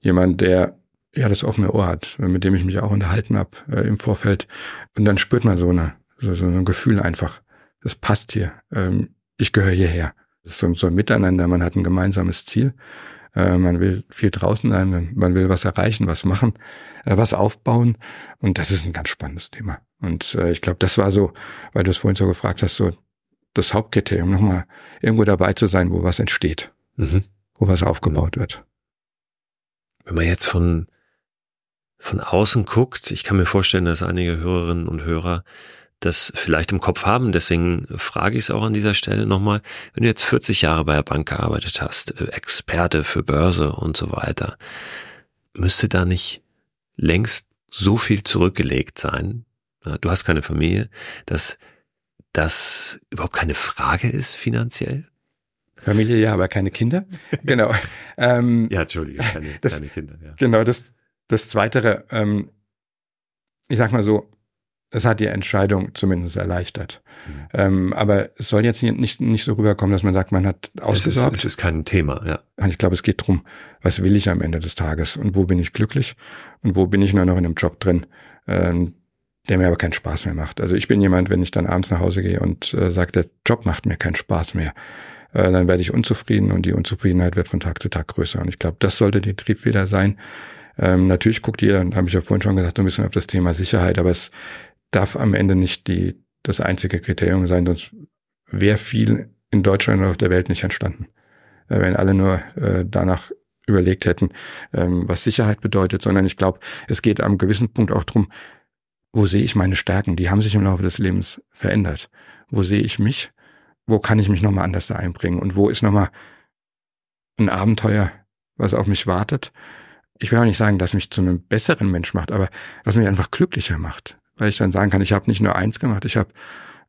jemand, der ja das offene Ohr hat, mit dem ich mich auch unterhalten habe äh, im Vorfeld. Und dann spürt man so eine so, so ein Gefühl einfach, das passt hier. Ähm, ich gehöre hierher. Das ist so, so ein Miteinander, man hat ein gemeinsames Ziel. Äh, man will viel draußen sein, man will was erreichen, was machen, äh, was aufbauen. Und das ist ein ganz spannendes Thema. Und äh, ich glaube, das war so, weil du es vorhin so gefragt hast, so das Hauptkriterium, nochmal irgendwo dabei zu sein, wo was entsteht, mhm. wo was aufgebaut genau. wird. Wenn man jetzt von von außen guckt, ich kann mir vorstellen, dass einige Hörerinnen und Hörer das vielleicht im Kopf haben. Deswegen frage ich es auch an dieser Stelle nochmal. Wenn du jetzt 40 Jahre bei der Bank gearbeitet hast, äh, Experte für Börse und so weiter, müsste da nicht längst so viel zurückgelegt sein? Du hast keine Familie, dass das überhaupt keine Frage ist finanziell? Familie ja, aber keine Kinder. Genau. Ähm, ja, Entschuldige, keine, das, keine Kinder. Ja. Genau, das, das Zweite, ähm, ich sag mal so, es hat die Entscheidung zumindest erleichtert. Mhm. Ähm, aber es soll jetzt nicht, nicht so rüberkommen, dass man sagt, man hat ausgesorgt. Es ist, es ist kein Thema, ja. Ich glaube, es geht drum, was will ich am Ende des Tages und wo bin ich glücklich und wo bin ich nur noch in einem Job drin, ähm, der mir aber keinen Spaß mehr macht. Also ich bin jemand, wenn ich dann abends nach Hause gehe und äh, sage, der Job macht mir keinen Spaß mehr, äh, dann werde ich unzufrieden und die Unzufriedenheit wird von Tag zu Tag größer. Und ich glaube, das sollte die Triebfeder sein, ähm, natürlich guckt jeder, habe ich ja vorhin schon gesagt, ein bisschen auf das Thema Sicherheit, aber es darf am Ende nicht die, das einzige Kriterium sein, sonst wäre viel in Deutschland und auf der Welt nicht entstanden. Äh, wenn alle nur äh, danach überlegt hätten, ähm, was Sicherheit bedeutet, sondern ich glaube, es geht am gewissen Punkt auch drum, wo sehe ich meine Stärken? Die haben sich im Laufe des Lebens verändert. Wo sehe ich mich? Wo kann ich mich nochmal anders da einbringen? Und wo ist nochmal ein Abenteuer, was auf mich wartet? ich will auch nicht sagen, dass mich zu einem besseren Mensch macht, aber was mich einfach glücklicher macht. Weil ich dann sagen kann, ich habe nicht nur eins gemacht, ich habe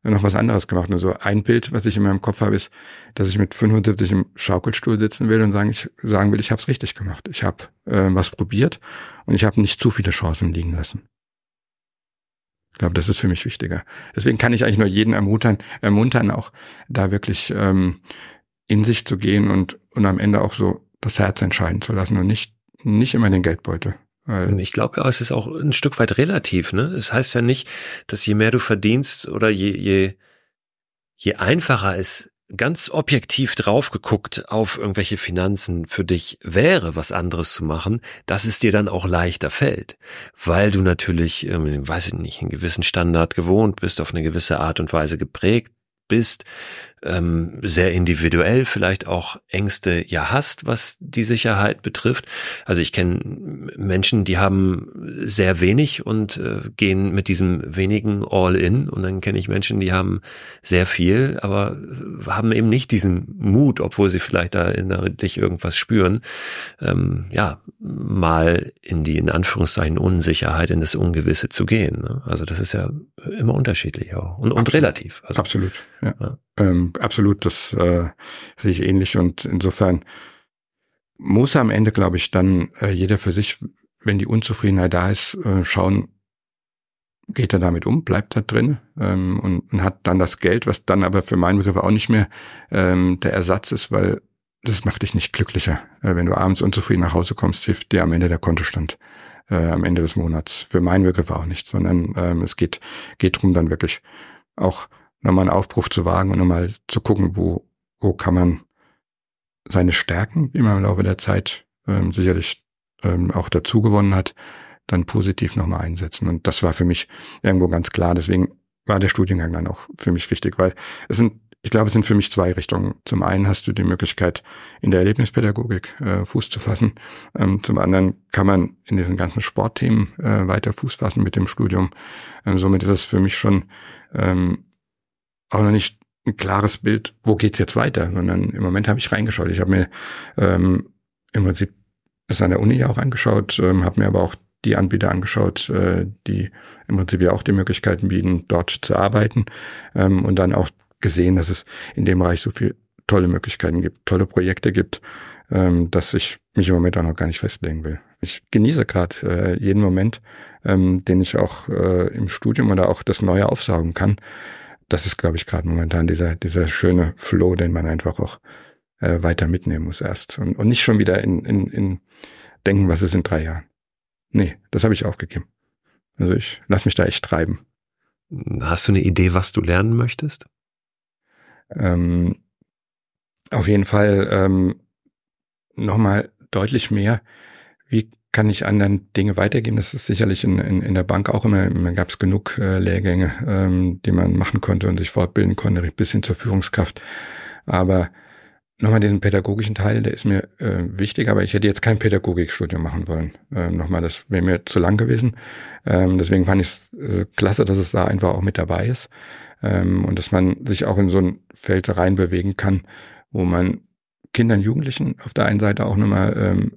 noch was anderes gemacht. Nur so ein Bild, was ich in meinem Kopf habe, ist, dass ich mit 75 im Schaukelstuhl sitzen will und sagen, ich sagen will, ich habe es richtig gemacht. Ich habe äh, was probiert und ich habe nicht zu viele Chancen liegen lassen. Ich glaube, das ist für mich wichtiger. Deswegen kann ich eigentlich nur jeden ermuntern, ermuntern auch da wirklich ähm, in sich zu gehen und, und am Ende auch so das Herz entscheiden zu lassen und nicht nicht immer den Geldbeutel. Ich glaube, es ist auch ein Stück weit relativ. Ne? Es heißt ja nicht, dass je mehr du verdienst oder je, je, je einfacher es ganz objektiv drauf geguckt auf irgendwelche Finanzen für dich wäre, was anderes zu machen, dass es dir dann auch leichter fällt, weil du natürlich, ähm, weiß ich nicht, einen gewissen Standard gewohnt bist, auf eine gewisse Art und Weise geprägt bist, ähm, sehr individuell vielleicht auch Ängste ja hast, was die Sicherheit betrifft. Also ich kenne Menschen, die haben sehr wenig und äh, gehen mit diesem wenigen all in und dann kenne ich Menschen, die haben sehr viel, aber haben eben nicht diesen Mut, obwohl sie vielleicht da innerlich irgendwas spüren, ähm, ja, mal in die in Anführungszeichen Unsicherheit, in das Ungewisse zu gehen. Ne? Also das ist ja immer unterschiedlich auch und, und relativ. Also, Absolut. Ja. ja. Ähm, absolut, das äh, sehe ich ähnlich und insofern muss am Ende, glaube ich, dann äh, jeder für sich, wenn die Unzufriedenheit da ist, äh, schauen, geht er damit um, bleibt er drin ähm, und, und hat dann das Geld, was dann aber für meinen Begriff auch nicht mehr ähm, der Ersatz ist, weil das macht dich nicht glücklicher. Äh, wenn du abends unzufrieden nach Hause kommst, hilft dir am Ende der Kontostand äh, am Ende des Monats. Für meinen Begriff auch nicht, sondern ähm, es geht geht drum dann wirklich auch nochmal einen Aufbruch zu wagen und nochmal zu gucken, wo, wo kann man seine Stärken, die man im Laufe der Zeit ähm, sicherlich ähm, auch dazu gewonnen hat, dann positiv nochmal einsetzen. Und das war für mich irgendwo ganz klar. Deswegen war der Studiengang dann auch für mich richtig, weil es sind, ich glaube, es sind für mich zwei Richtungen. Zum einen hast du die Möglichkeit, in der Erlebnispädagogik äh, Fuß zu fassen. Ähm, zum anderen kann man in diesen ganzen Sportthemen äh, weiter Fuß fassen mit dem Studium. Ähm, somit ist es für mich schon ähm, auch noch nicht ein klares Bild, wo geht's jetzt weiter, sondern im Moment habe ich reingeschaut. Ich habe mir ähm, im Prinzip es an der Uni auch angeschaut, ähm, habe mir aber auch die Anbieter angeschaut, äh, die im Prinzip ja auch die Möglichkeiten bieten, dort zu arbeiten ähm, und dann auch gesehen, dass es in dem Bereich so viele tolle Möglichkeiten gibt, tolle Projekte gibt, ähm, dass ich mich im Moment auch noch gar nicht festlegen will. Ich genieße gerade äh, jeden Moment, ähm, den ich auch äh, im Studium oder auch das Neue aufsaugen kann das ist, glaube ich, gerade momentan dieser, dieser schöne Flow, den man einfach auch äh, weiter mitnehmen muss erst. Und, und nicht schon wieder in, in, in denken, was ist in drei Jahren. Nee, das habe ich aufgegeben. Also ich lass mich da echt treiben. Hast du eine Idee, was du lernen möchtest? Ähm, auf jeden Fall ähm, nochmal deutlich mehr, wie kann ich anderen Dinge weitergeben. Das ist sicherlich in, in, in der Bank auch immer, immer gab es genug äh, Lehrgänge, ähm, die man machen konnte und sich fortbilden konnte, bis hin zur Führungskraft. Aber nochmal diesen pädagogischen Teil, der ist mir äh, wichtig, aber ich hätte jetzt kein Pädagogikstudium machen wollen. Ähm, nochmal, das wäre mir zu lang gewesen. Ähm, deswegen fand ich es äh, klasse, dass es da einfach auch mit dabei ist ähm, und dass man sich auch in so ein Feld reinbewegen kann, wo man Kindern, Jugendlichen auf der einen Seite auch nochmal ähm,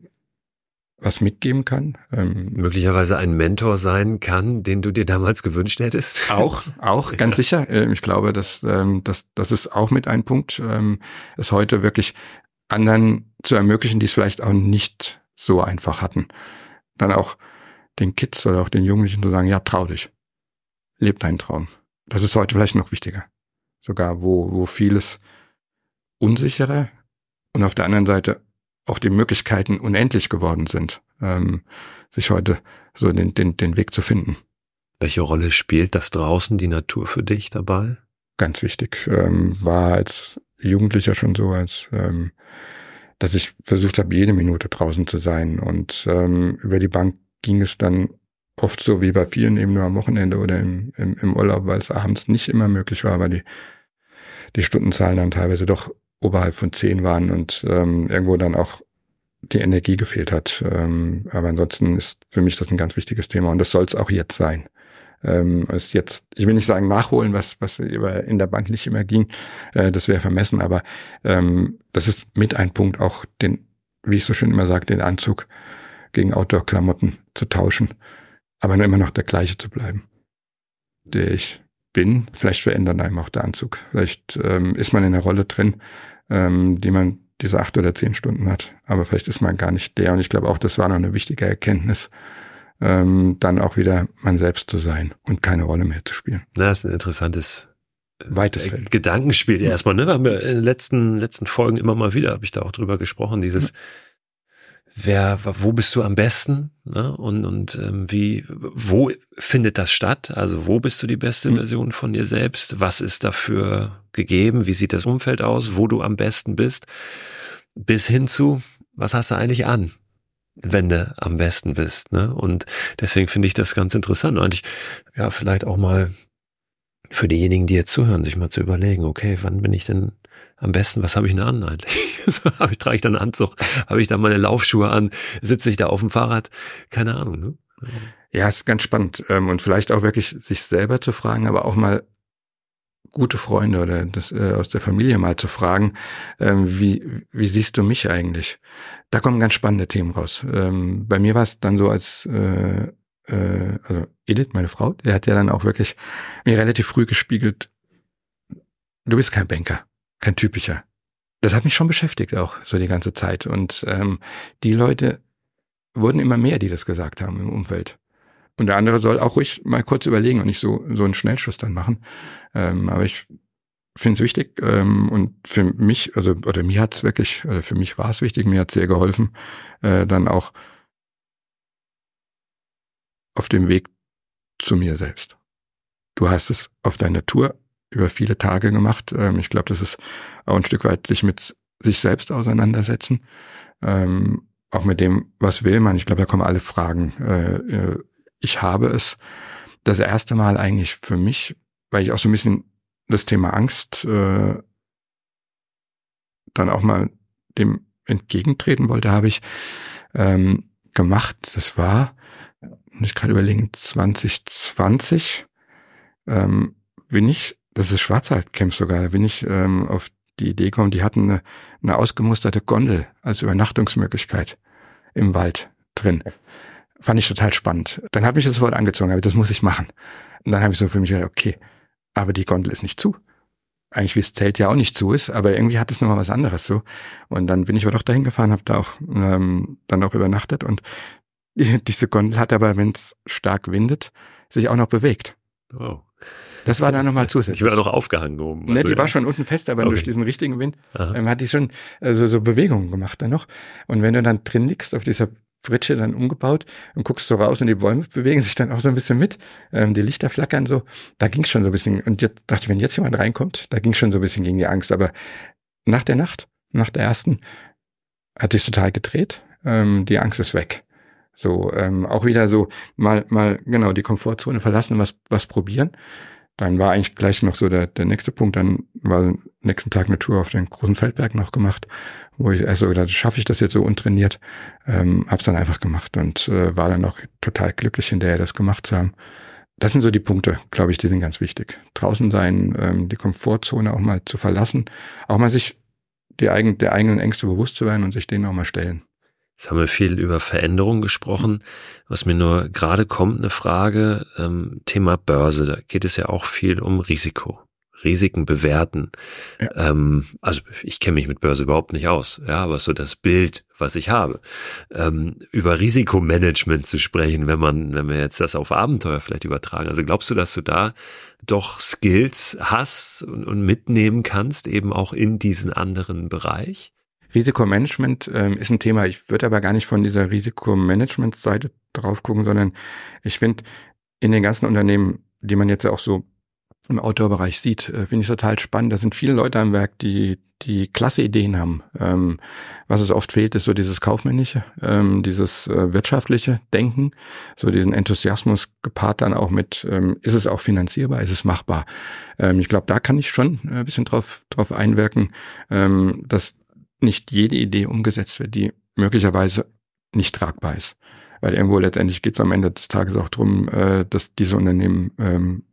was mitgeben kann. Ähm, Möglicherweise ein Mentor sein kann, den du dir damals gewünscht hättest. Auch, auch, ganz ja. sicher. Ähm, ich glaube, dass, ähm, dass das ist auch mit ein Punkt, ähm, es heute wirklich anderen zu ermöglichen, die es vielleicht auch nicht so einfach hatten. Dann auch den Kids oder auch den Jugendlichen zu sagen, ja, trau dich. Leb deinen Traum. Das ist heute vielleicht noch wichtiger. Sogar, wo, wo vieles unsicherer und auf der anderen Seite auch die Möglichkeiten unendlich geworden sind, ähm, sich heute so den, den, den Weg zu finden. Welche Rolle spielt das draußen, die Natur für dich dabei? Ganz wichtig. Ähm, war als Jugendlicher schon so, als ähm, dass ich versucht habe, jede Minute draußen zu sein. Und ähm, über die Bank ging es dann oft so wie bei vielen eben nur am Wochenende oder im, im, im Urlaub, weil es abends nicht immer möglich war, weil die, die Stundenzahlen dann teilweise doch oberhalb von zehn waren und ähm, irgendwo dann auch die Energie gefehlt hat. Ähm, aber ansonsten ist für mich das ein ganz wichtiges Thema und das soll es auch jetzt sein. Ähm, ist jetzt, ich will nicht sagen nachholen, was was in der Bank nicht immer ging, äh, das wäre vermessen, aber ähm, das ist mit ein Punkt auch den, wie ich so schön immer sage, den Anzug gegen Outdoor-Klamotten zu tauschen, aber nur immer noch der gleiche zu bleiben, der ich bin. Vielleicht verändert einem auch der Anzug. Vielleicht ähm, ist man in einer Rolle drin, ähm, die man diese acht oder zehn Stunden hat. Aber vielleicht ist man gar nicht der. Und ich glaube auch, das war noch eine wichtige Erkenntnis, ähm, dann auch wieder man selbst zu sein und keine Rolle mehr zu spielen. Na, das ist ein interessantes äh, weites Feld. Gedankenspiel erstmal. Ne? Wir haben ja in den letzten letzten Folgen immer mal wieder, habe ich da auch drüber gesprochen, dieses mhm wer, wo bist du am besten ne? und, und ähm, wie, wo findet das statt? Also wo bist du die beste mhm. Version von dir selbst? Was ist dafür gegeben? Wie sieht das Umfeld aus, wo du am besten bist? Bis hin zu, was hast du eigentlich an? wenn du am besten bist. Ne? Und deswegen finde ich das ganz interessant. Und ich, ja, vielleicht auch mal für diejenigen, die jetzt zuhören, sich mal zu überlegen, okay, wann bin ich denn am besten, was habe ich denn an eigentlich? habe ich, trage ich dann einen Anzug? Habe ich da meine Laufschuhe an? Sitze ich da auf dem Fahrrad? Keine Ahnung, ne? Ja, ist ganz spannend. Ähm, und vielleicht auch wirklich sich selber zu fragen, aber auch mal gute Freunde oder das, äh, aus der Familie mal zu fragen, ähm, wie, wie siehst du mich eigentlich? Da kommen ganz spannende Themen raus. Ähm, bei mir war es dann so, als äh, äh, also Edith, meine Frau, der hat ja dann auch wirklich mir relativ früh gespiegelt, du bist kein Banker, kein typischer. Das hat mich schon beschäftigt auch so die ganze Zeit. Und ähm, die Leute wurden immer mehr, die das gesagt haben im Umfeld. Und der andere soll auch ruhig mal kurz überlegen und nicht so, so einen Schnellschuss dann machen. Ähm, aber ich finde es wichtig ähm, und für mich, also oder mir hat es wirklich, also für mich war es wichtig, mir hat sehr geholfen, äh, dann auch auf dem Weg zu mir selbst. Du hast es auf deiner Tour über viele Tage gemacht. Ähm, ich glaube, das ist auch ein Stück weit sich mit sich selbst auseinandersetzen. Ähm, auch mit dem, was will man. Ich glaube, da kommen alle Fragen. Äh, äh, ich habe es das erste Mal eigentlich für mich, weil ich auch so ein bisschen das Thema Angst äh, dann auch mal dem entgegentreten wollte, habe ich ähm, gemacht. Das war, ich kann überlegen, 2020 ähm, bin ich, das ist Schwarzwaldcamp sogar, da bin ich ähm, auf die Idee gekommen, die hatten eine, eine ausgemusterte Gondel als Übernachtungsmöglichkeit im Wald drin. Fand ich total spannend. Dann hat mich das Wort angezogen, aber das muss ich machen. Und dann habe ich so für mich gedacht, okay, aber die Gondel ist nicht zu. Eigentlich wie das Zelt ja auch nicht zu ist, aber irgendwie hat es nochmal was anderes so. Und dann bin ich aber doch dahin gefahren, habe da auch ähm, dann auch übernachtet und diese Gondel hat aber, wenn es stark windet, sich auch noch bewegt. Oh. Das war dann nochmal zusätzlich. Ich war noch aufgehangen oben. Also, ne, die ja. war schon unten fest, aber okay. durch diesen richtigen Wind ähm, hat die schon also so Bewegungen gemacht dann noch. Und wenn du dann drin liegst auf dieser Fritsche dann umgebaut und guckst so raus und die Bäume bewegen sich dann auch so ein bisschen mit. Ähm, die Lichter flackern so. Da ging es schon so ein bisschen. Und jetzt dachte ich, wenn jetzt jemand reinkommt, da ging es schon so ein bisschen gegen die Angst. Aber nach der Nacht, nach der ersten, hat sich total gedreht. Ähm, die Angst ist weg. So, ähm, auch wieder so mal, mal, genau, die Komfortzone verlassen und was, was probieren. Dann war eigentlich gleich noch so der, der nächste Punkt. Dann war nächsten Tag eine Tour auf den großen Feldberg noch gemacht, wo ich also da schaffe ich das jetzt so untrainiert. Ähm, hab's dann einfach gemacht und äh, war dann auch total glücklich, hinterher das gemacht zu haben. Das sind so die Punkte, glaube ich, die sind ganz wichtig. Draußen sein, ähm, die Komfortzone auch mal zu verlassen, auch mal sich die eigen, der eigenen Ängste bewusst zu werden und sich denen auch mal stellen. Jetzt haben wir viel über Veränderung gesprochen. Was mir nur gerade kommt, eine Frage, ähm, Thema Börse, da geht es ja auch viel um Risiko. Risiken bewerten. Ja. Ähm, also ich kenne mich mit Börse überhaupt nicht aus, ja, aber so das Bild, was ich habe, ähm, über Risikomanagement zu sprechen, wenn man, wenn wir jetzt das auf Abenteuer vielleicht übertragen. Also glaubst du, dass du da doch Skills hast und, und mitnehmen kannst, eben auch in diesen anderen Bereich? Risikomanagement ähm, ist ein Thema. Ich würde aber gar nicht von dieser Risikomanagement-Seite drauf gucken, sondern ich finde, in den ganzen Unternehmen, die man jetzt auch so im Outdoor-Bereich sieht, äh, finde ich total spannend. Da sind viele Leute am Werk, die die klasse Ideen haben. Ähm, was es oft fehlt, ist so dieses kaufmännische, ähm, dieses äh, wirtschaftliche Denken, so diesen Enthusiasmus gepaart dann auch mit, ähm, ist es auch finanzierbar, ist es machbar. Ähm, ich glaube, da kann ich schon ein bisschen drauf drauf einwirken, ähm, dass nicht jede Idee umgesetzt wird, die möglicherweise nicht tragbar ist. Weil irgendwo letztendlich geht es am Ende des Tages auch darum, äh, dass diese Unternehmen ähm,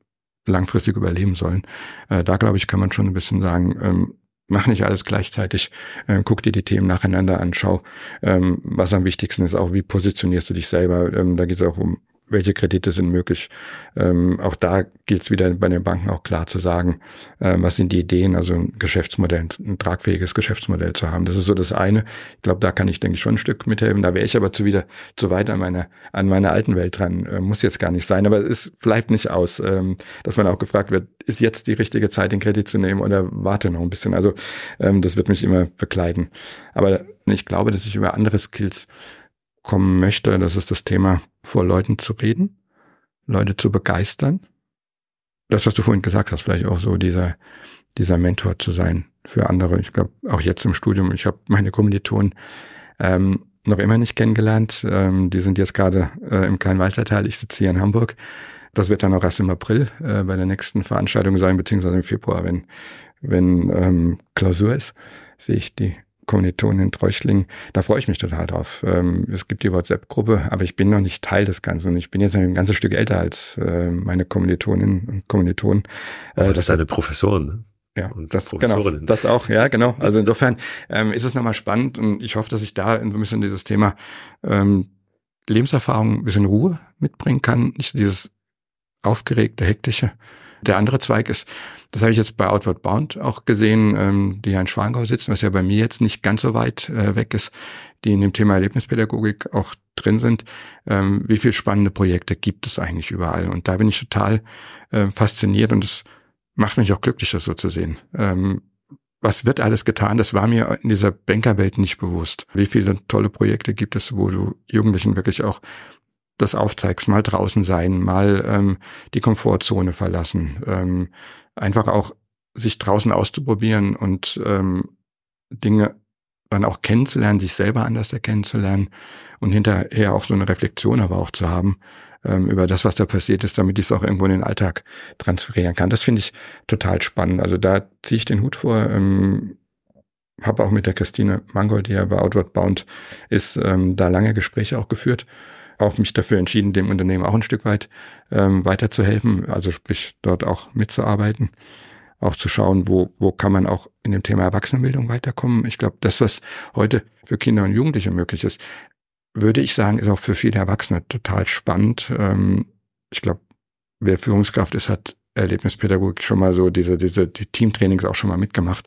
langfristig überleben sollen. Äh, da glaube ich, kann man schon ein bisschen sagen, ähm, mach nicht alles gleichzeitig, äh, guck dir die Themen nacheinander an, schau, ähm, was am wichtigsten ist, auch wie positionierst du dich selber. Ähm, da geht es auch um welche Kredite sind möglich. Ähm, auch da gilt es wieder bei den Banken auch klar zu sagen, ähm, was sind die Ideen, also ein Geschäftsmodell, ein tragfähiges Geschäftsmodell zu haben. Das ist so das eine. Ich glaube, da kann ich, denke ich, schon ein Stück mithelfen. Da wäre ich aber zu wieder zu weit an meiner, an meiner alten Welt dran. Äh, muss jetzt gar nicht sein, aber es bleibt nicht aus, ähm, dass man auch gefragt wird, ist jetzt die richtige Zeit, den Kredit zu nehmen oder warte noch ein bisschen. Also ähm, das wird mich immer begleiten. Aber ich glaube, dass ich über andere Skills kommen möchte, das ist das Thema, vor Leuten zu reden, Leute zu begeistern. Das, was du vorhin gesagt hast, vielleicht auch so dieser, dieser Mentor zu sein für andere. Ich glaube, auch jetzt im Studium, ich habe meine Kommilitonen ähm, noch immer nicht kennengelernt. Ähm, die sind jetzt gerade äh, im kleinen Walzertal, ich sitze hier in Hamburg. das wird dann auch erst im April äh, bei der nächsten Veranstaltung sein, beziehungsweise im Februar, wenn, wenn ähm, Klausur ist, sehe ich die Kommilitonen in Treuchtlingen. Da freue ich mich total drauf. Ähm, es gibt die WhatsApp-Gruppe, aber ich bin noch nicht Teil des Ganzen. Und ich bin jetzt ein ganzes Stück älter als äh, meine Kommilitoninnen und Kommilitonen. Äh, das, das ist eine Professorin, ne? Ja, und das, genau, das auch, ja, genau. Also insofern ähm, ist es nochmal spannend und ich hoffe, dass ich da ein bisschen dieses Thema ähm, Lebenserfahrung, ein bisschen Ruhe mitbringen kann, nicht dieses aufgeregte, hektische. Der andere Zweig ist, das habe ich jetzt bei Outward Bound auch gesehen, ähm, die ja in Schwangau sitzen, was ja bei mir jetzt nicht ganz so weit äh, weg ist, die in dem Thema Erlebnispädagogik auch drin sind. Ähm, wie viel spannende Projekte gibt es eigentlich überall? Und da bin ich total äh, fasziniert und es macht mich auch glücklich, das so zu sehen. Ähm, was wird alles getan? Das war mir in dieser Bankerwelt nicht bewusst. Wie viele tolle Projekte gibt es, wo du Jugendlichen wirklich auch das aufzeigst, mal draußen sein, mal ähm, die Komfortzone verlassen, ähm, einfach auch sich draußen auszuprobieren und ähm, Dinge dann auch kennenzulernen, sich selber anders kennenzulernen und hinterher auch so eine Reflexion aber auch zu haben ähm, über das, was da passiert ist, damit ich es auch irgendwo in den Alltag transferieren kann. Das finde ich total spannend. Also da ziehe ich den Hut vor. Ähm, habe auch mit der Christine Mangold, die ja bei Outward Bound ist, ähm, da lange Gespräche auch geführt auch mich dafür entschieden, dem Unternehmen auch ein Stück weit ähm, weiterzuhelfen, also sprich dort auch mitzuarbeiten, auch zu schauen, wo, wo kann man auch in dem Thema Erwachsenenbildung weiterkommen. Ich glaube, das, was heute für Kinder und Jugendliche möglich ist, würde ich sagen, ist auch für viele Erwachsene total spannend. Ähm, ich glaube, wer Führungskraft ist, hat Erlebnispädagogik schon mal so diese, diese die Teamtrainings auch schon mal mitgemacht.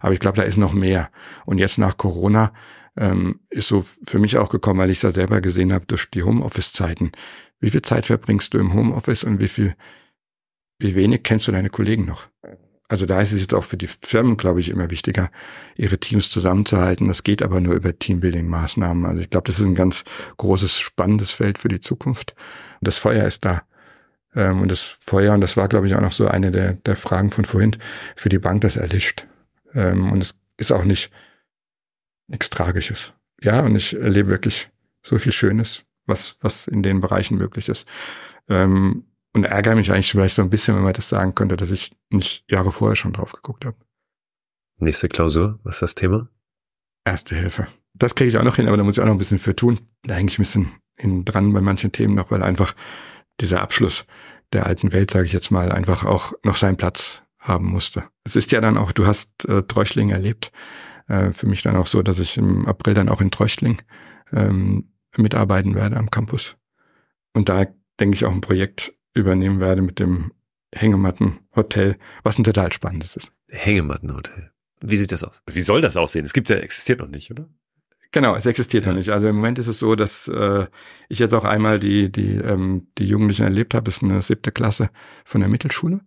Aber ich glaube, da ist noch mehr. Und jetzt nach Corona ähm, ist so für mich auch gekommen, weil ich es ja selber gesehen habe durch die Homeoffice-Zeiten. Wie viel Zeit verbringst du im Homeoffice und wie viel, wie wenig kennst du deine Kollegen noch? Also da ist es jetzt auch für die Firmen, glaube ich, immer wichtiger, ihre Teams zusammenzuhalten. Das geht aber nur über Teambuilding-Maßnahmen. Also ich glaube, das ist ein ganz großes, spannendes Feld für die Zukunft. Das Feuer ist da. Ähm, und das Feuer, und das war, glaube ich, auch noch so eine der, der Fragen von vorhin, für die Bank das erlischt. Ähm, und es ist auch nicht, nichts Tragisches. Ja, und ich erlebe wirklich so viel Schönes, was, was in den Bereichen möglich ist. Ähm, und ärgere mich eigentlich vielleicht so ein bisschen, wenn man das sagen könnte, dass ich nicht Jahre vorher schon drauf geguckt habe. Nächste Klausur, was ist das Thema? Erste Hilfe. Das kriege ich auch noch hin, aber da muss ich auch noch ein bisschen für tun. Da hänge ich ein bisschen hin dran bei manchen Themen noch, weil einfach dieser Abschluss der alten Welt, sage ich jetzt mal, einfach auch noch seinen Platz haben musste. Es ist ja dann auch, du hast äh, Träuchling erlebt äh, für mich dann auch so, dass ich im April dann auch in Treuchtling ähm, mitarbeiten werde am Campus. Und da denke ich auch ein Projekt übernehmen werde mit dem Hängemattenhotel, was ein total spannendes ist. Hängemattenhotel. Wie sieht das aus? Wie soll das aussehen? Es gibt ja, existiert noch nicht, oder? Genau, es existiert ja. noch nicht. Also im Moment ist es so, dass äh, ich jetzt auch einmal die die ähm, die Jugendlichen erlebt habe. Es ist eine siebte Klasse von der Mittelschule,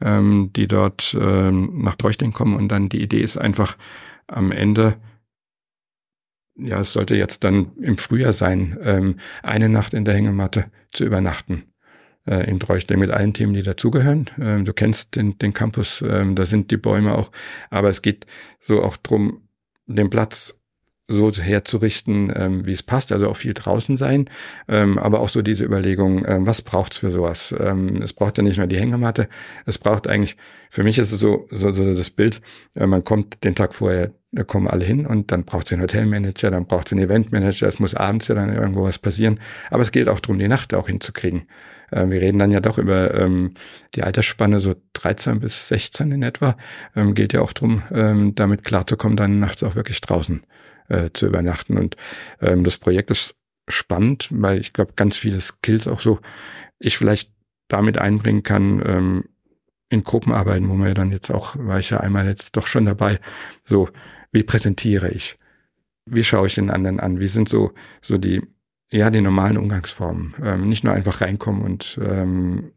ähm, die dort ähm, nach Treuchting kommen und dann die Idee ist einfach am Ende, ja, es sollte jetzt dann im Frühjahr sein, ähm, eine Nacht in der Hängematte zu übernachten äh, in Treuchting mit allen Themen, die dazugehören. Ähm, du kennst den, den Campus, ähm, da sind die Bäume auch, aber es geht so auch drum, den Platz so herzurichten, ähm, wie es passt, also auch viel draußen sein, ähm, aber auch so diese Überlegung, ähm, was braucht's für sowas? Ähm, es braucht ja nicht nur die Hängematte, es braucht eigentlich, für mich ist es so, so, so das Bild, äh, man kommt den Tag vorher, da kommen alle hin und dann braucht es einen Hotelmanager, dann braucht es einen Eventmanager, es muss abends ja dann irgendwo was passieren, aber es geht auch darum, die Nacht auch hinzukriegen. Äh, wir reden dann ja doch über ähm, die Altersspanne so 13 bis 16 in etwa, ähm, geht ja auch darum, ähm, damit klarzukommen, dann nachts auch wirklich draußen äh, zu übernachten. Und ähm, das Projekt ist spannend, weil ich glaube, ganz viele Skills auch so ich vielleicht damit einbringen kann, ähm, in Gruppenarbeiten, wo man ja dann jetzt auch, war ich ja einmal jetzt doch schon dabei, so, wie präsentiere ich? Wie schaue ich den anderen an? Wie sind so, so die, ja, die normalen Umgangsformen? Ähm, nicht nur einfach reinkommen und ähm,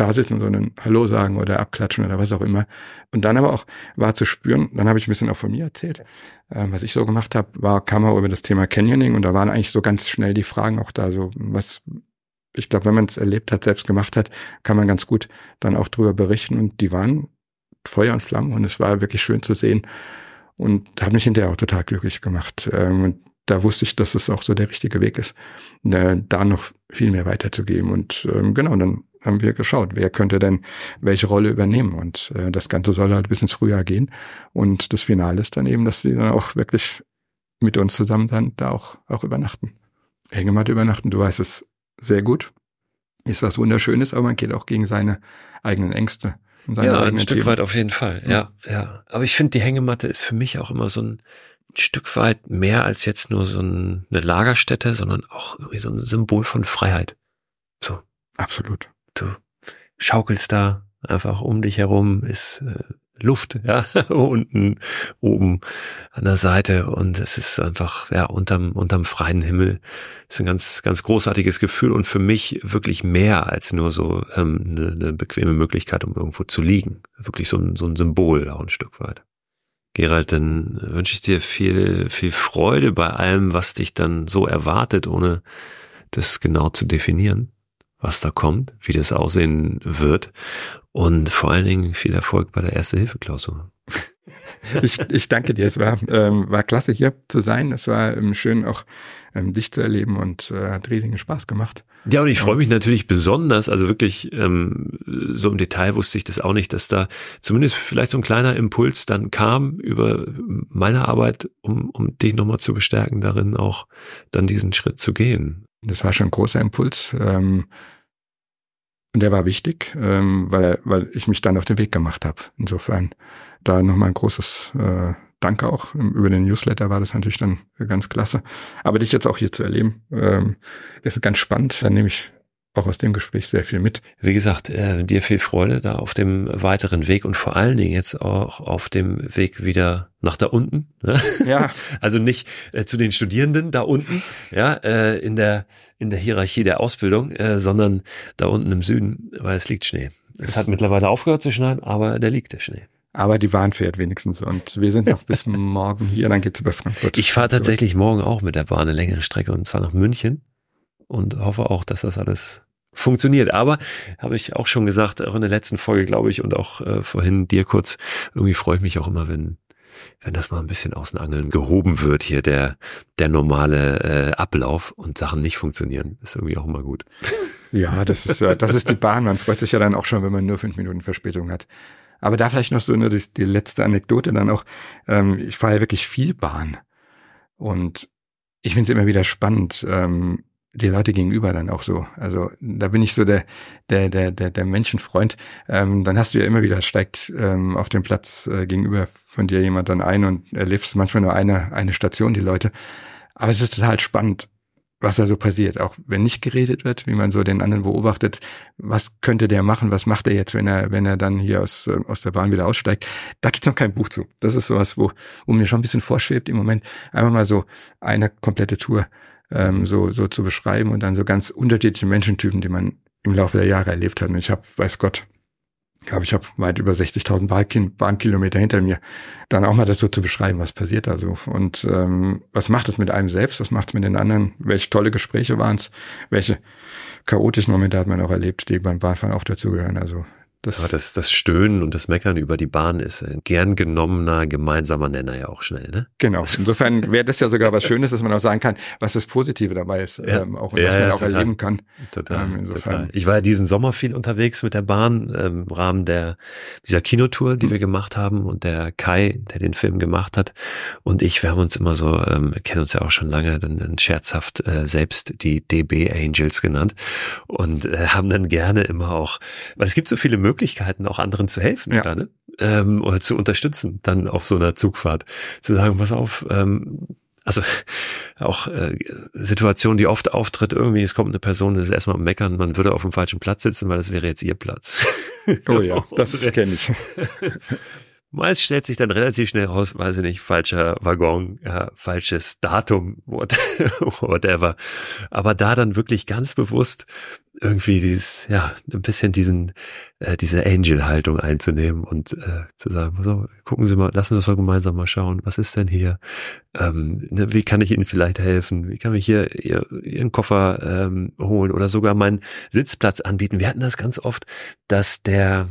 da sitzen, sondern Hallo sagen oder abklatschen oder was auch immer. Und dann aber auch war zu spüren, dann habe ich ein bisschen auch von mir erzählt, äh, was ich so gemacht habe, war, kam auch über das Thema Canyoning und da waren eigentlich so ganz schnell die Fragen auch da, so was, ich glaube, wenn man es erlebt hat, selbst gemacht hat, kann man ganz gut dann auch drüber berichten und die waren Feuer und Flammen und es war wirklich schön zu sehen und hat mich hinterher auch total glücklich gemacht. Ähm, und da wusste ich, dass es auch so der richtige Weg ist, äh, da noch viel mehr weiterzugeben. Und ähm, genau, dann haben wir geschaut, wer könnte denn welche Rolle übernehmen. Und äh, das Ganze soll halt bis ins Frühjahr gehen. Und das Finale ist dann eben, dass die dann auch wirklich mit uns zusammen dann da auch, auch übernachten. Hängematte übernachten, du weißt es sehr gut. Ist was Wunderschönes, aber man geht auch gegen seine eigenen Ängste. Und seine ja, ein Stück Themen. weit auf jeden Fall. Ja, ja. Aber ich finde, die Hängematte ist für mich auch immer so ein Stück weit mehr als jetzt nur so ein, eine Lagerstätte, sondern auch irgendwie so ein Symbol von Freiheit. So. Absolut. Du schaukelst da einfach um dich herum, ist äh, Luft, ja, unten, oben an der Seite und es ist einfach, ja, unterm, unterm freien Himmel. Ist ein ganz, ganz großartiges Gefühl und für mich wirklich mehr als nur so ähm, eine, eine bequeme Möglichkeit, um irgendwo zu liegen. Wirklich so ein, so ein Symbol auch ein Stück weit. Gerald, dann wünsche ich dir viel, viel Freude bei allem, was dich dann so erwartet, ohne das genau zu definieren, was da kommt, wie das aussehen wird und vor allen Dingen viel Erfolg bei der Erste-Hilfe-Klausur. Ich, ich danke dir. Es war, ähm, war klasse hier zu sein. Es war ähm, schön auch ähm, dich zu erleben und äh, hat riesigen Spaß gemacht. Ja, und ich freue mich natürlich besonders, also wirklich ähm, so im Detail wusste ich das auch nicht, dass da zumindest vielleicht so ein kleiner Impuls dann kam über meine Arbeit, um, um dich nochmal zu bestärken, darin auch dann diesen Schritt zu gehen. Das war schon ein großer Impuls. Ähm, und der war wichtig, ähm, weil, weil ich mich dann auf den Weg gemacht habe. Insofern da nochmal ein großes äh, Danke auch. Über den Newsletter war das natürlich dann ganz klasse. Aber dich jetzt auch hier zu erleben, ähm, ist ganz spannend. Dann nehme ich auch aus dem Gespräch sehr viel mit. Wie gesagt, äh, dir viel Freude da auf dem weiteren Weg und vor allen Dingen jetzt auch auf dem Weg wieder nach da unten. Ne? Ja. Also nicht äh, zu den Studierenden da unten, ja, äh, in der in der Hierarchie der Ausbildung, äh, sondern da unten im Süden, weil es liegt Schnee. Es, es hat mittlerweile aufgehört zu schneien, aber da liegt der Schnee. Aber die Bahn fährt wenigstens und wir sind noch bis morgen hier, dann geht's über Frankfurt. Ich fahre tatsächlich morgen auch mit der Bahn eine längere Strecke und zwar nach München und hoffe auch, dass das alles funktioniert. Aber habe ich auch schon gesagt, auch in der letzten Folge, glaube ich, und auch äh, vorhin dir kurz, irgendwie freue ich mich auch immer, wenn wenn das mal ein bisschen aus den Angeln gehoben wird, hier der, der normale äh, Ablauf und Sachen nicht funktionieren, ist irgendwie auch immer gut. Ja, das ist, äh, das ist die Bahn. Man freut sich ja dann auch schon, wenn man nur fünf Minuten Verspätung hat. Aber da vielleicht noch so eine, die, die letzte Anekdote dann auch. Ähm, ich fahre ja wirklich viel Bahn. Und ich finde es immer wieder spannend, ähm, die Leute gegenüber dann auch so. Also da bin ich so der der der der, der Menschenfreund. Ähm, dann hast du ja immer wieder steigt ähm, auf dem Platz äh, gegenüber von dir jemand dann ein und erlebst manchmal nur eine eine Station die Leute. Aber es ist total spannend, was da so passiert, auch wenn nicht geredet wird, wie man so den anderen beobachtet, was könnte der machen, was macht er jetzt, wenn er, wenn er dann hier aus, äh, aus der Bahn wieder aussteigt. Da gibt's noch kein Buch zu. Das ist sowas, wo, wo mir schon ein bisschen vorschwebt im Moment, einfach mal so eine komplette Tour ähm, so, so zu beschreiben und dann so ganz unterschiedliche Menschentypen, die man im Laufe der Jahre erlebt hat. Und ich habe, weiß Gott, ich glaube, ich habe weit über 60.000 Bahn Bahnkilometer hinter mir, dann auch mal das so zu beschreiben, was passiert da so und ähm, was macht es mit einem selbst, was macht es mit den anderen, welche tolle Gespräche waren es, welche chaotischen Momente hat man auch erlebt, die beim Bahnfahren auch dazugehören. Also das, Aber das, das Stöhnen und das Meckern über die Bahn ist ein gern genommener gemeinsamer Nenner ja auch schnell, ne? Genau. Insofern wäre das ja sogar was Schönes, dass man auch sagen kann, was das Positive dabei ist, ja. ähm, auch ja, was man ja, auch total. erleben kann. Total, ähm, insofern. Total. Ich war ja diesen Sommer viel unterwegs mit der Bahn ähm, im Rahmen der dieser Kinotour, die mhm. wir gemacht haben und der Kai, der den Film gemacht hat und ich, wir haben uns immer so, ähm, wir kennen uns ja auch schon lange, dann, dann scherzhaft äh, selbst die DB Angels genannt und äh, haben dann gerne immer auch, weil es gibt so viele Möglichkeiten Möglichkeiten, auch anderen zu helfen ja. ne? ähm, oder zu unterstützen, dann auf so einer Zugfahrt. Zu sagen, pass auf, ähm, also auch äh, Situation, die oft auftritt, irgendwie, es kommt eine Person, das ist erstmal am Meckern, man würde auf dem falschen Platz sitzen, weil das wäre jetzt ihr Platz. Oh ja, das kenne ich. Meist stellt sich dann relativ schnell raus, weiß ich nicht, falscher Waggon, ja, falsches Datum, whatever. Aber da dann wirklich ganz bewusst irgendwie dieses, ja, ein bisschen diesen, äh, diese Angel-Haltung einzunehmen und äh, zu sagen, so, gucken Sie mal, lassen wir uns doch gemeinsam mal schauen, was ist denn hier? Ähm, ne, wie kann ich Ihnen vielleicht helfen? Wie kann ich hier ihr, Ihren Koffer ähm, holen oder sogar meinen Sitzplatz anbieten? Wir hatten das ganz oft, dass der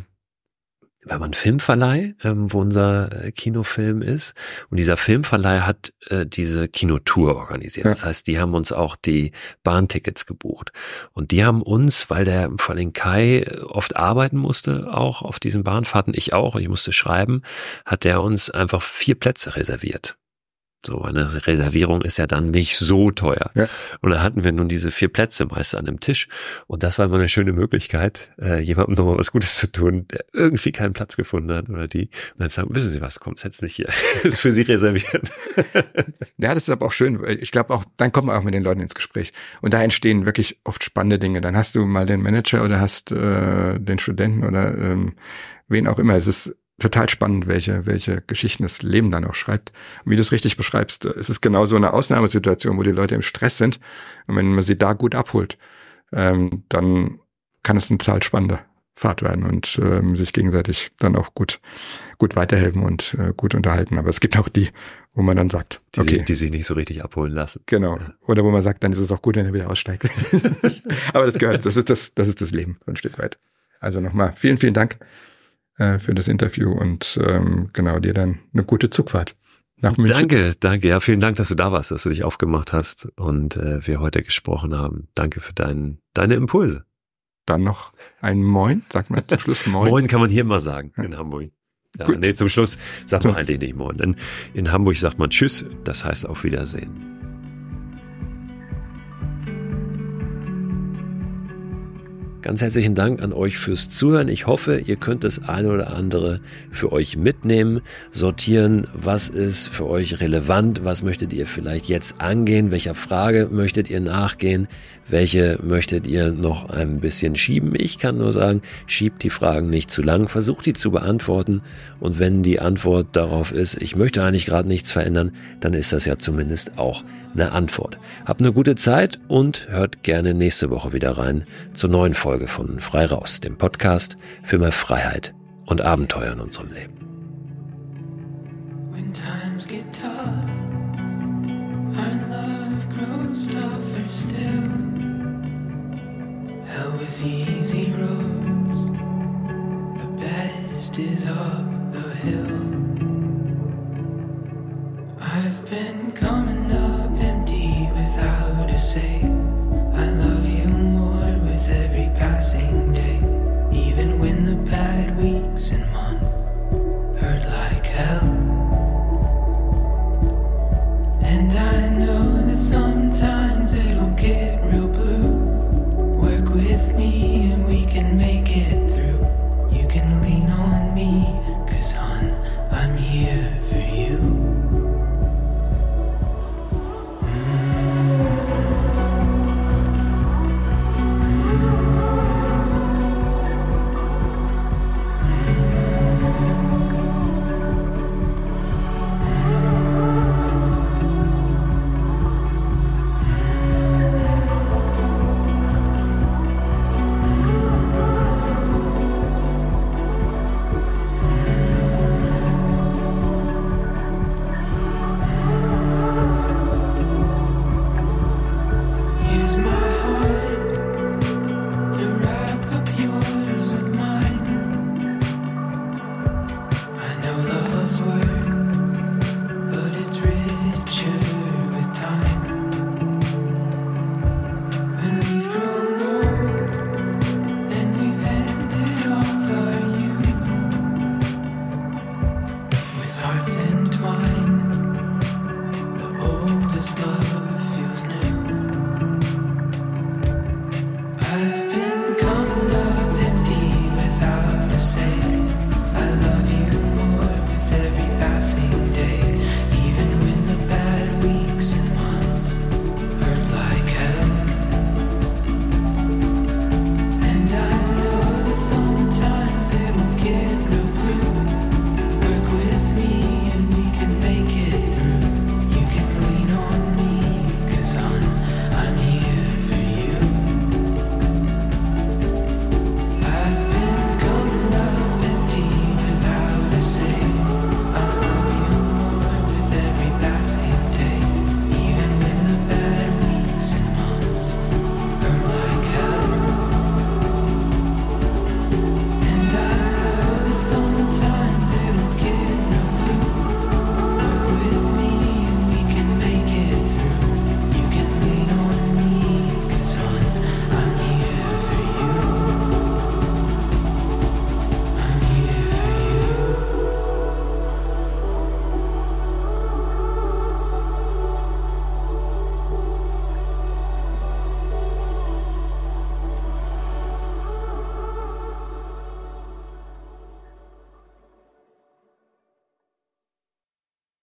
wir haben einen Filmverleih, ähm, wo unser äh, Kinofilm ist. Und dieser Filmverleih hat äh, diese Kinotour organisiert. Ja. Das heißt, die haben uns auch die Bahntickets gebucht. Und die haben uns, weil der vor allem Kai oft arbeiten musste, auch auf diesen Bahnfahrten, ich auch, ich musste schreiben, hat der uns einfach vier Plätze reserviert. So, eine Reservierung ist ja dann nicht so teuer. Ja. Und da hatten wir nun diese vier Plätze meist an dem Tisch. Und das war immer eine schöne Möglichkeit, äh, jemandem nochmal was Gutes zu tun, der irgendwie keinen Platz gefunden hat oder die. Und dann sagen, wissen Sie was, kommt jetzt nicht hier. ist für Sie reserviert. ja, das ist aber auch schön. Ich glaube auch, dann kommt man auch mit den Leuten ins Gespräch. Und da entstehen wirklich oft spannende Dinge. Dann hast du mal den Manager oder hast äh, den Studenten oder ähm, wen auch immer. Es ist total spannend, welche, welche Geschichten das Leben dann auch schreibt. Und wie du es richtig beschreibst, es ist genau so eine Ausnahmesituation, wo die Leute im Stress sind. Und wenn man sie da gut abholt, ähm, dann kann es eine total spannende Fahrt werden und ähm, sich gegenseitig dann auch gut, gut weiterhelfen und äh, gut unterhalten. Aber es gibt auch die, wo man dann sagt, die, okay. die sich nicht so richtig abholen lassen. Genau. Oder wo man sagt, dann ist es auch gut, wenn er wieder aussteigt. Aber das gehört, das ist das, das ist das Leben, so ein Stück weit. Also nochmal vielen, vielen Dank äh, für das Interview und ähm, genau dir dann eine gute Zugfahrt. Nach München. Danke, danke. Ja, vielen Dank, dass du da warst, dass du dich aufgemacht hast und äh, wir heute gesprochen haben. Danke für dein, deine Impulse. Dann noch ein Moin, sag mal zum Schluss Moin. Moin kann man hier immer sagen in Hamburg. Ja, Gut. nee, zum Schluss sagt man eigentlich nicht Moin. Denn in Hamburg sagt man Tschüss, das heißt auf Wiedersehen. Ganz herzlichen Dank an euch fürs Zuhören. Ich hoffe, ihr könnt das eine oder andere für euch mitnehmen, sortieren, was ist für euch relevant, was möchtet ihr vielleicht jetzt angehen, welcher Frage möchtet ihr nachgehen, welche möchtet ihr noch ein bisschen schieben. Ich kann nur sagen, schiebt die Fragen nicht zu lang, versucht die zu beantworten und wenn die Antwort darauf ist, ich möchte eigentlich gerade nichts verändern, dann ist das ja zumindest auch eine Antwort. Habt eine gute Zeit und hört gerne nächste Woche wieder rein zur neuen Folge von Frei Raus, dem Podcast für mehr Freiheit und Abenteuer in unserem Leben. When times get tough, our love grows tougher still. Hell with easy roads, the best is up the hill. I've been coming up empty without a say. rising.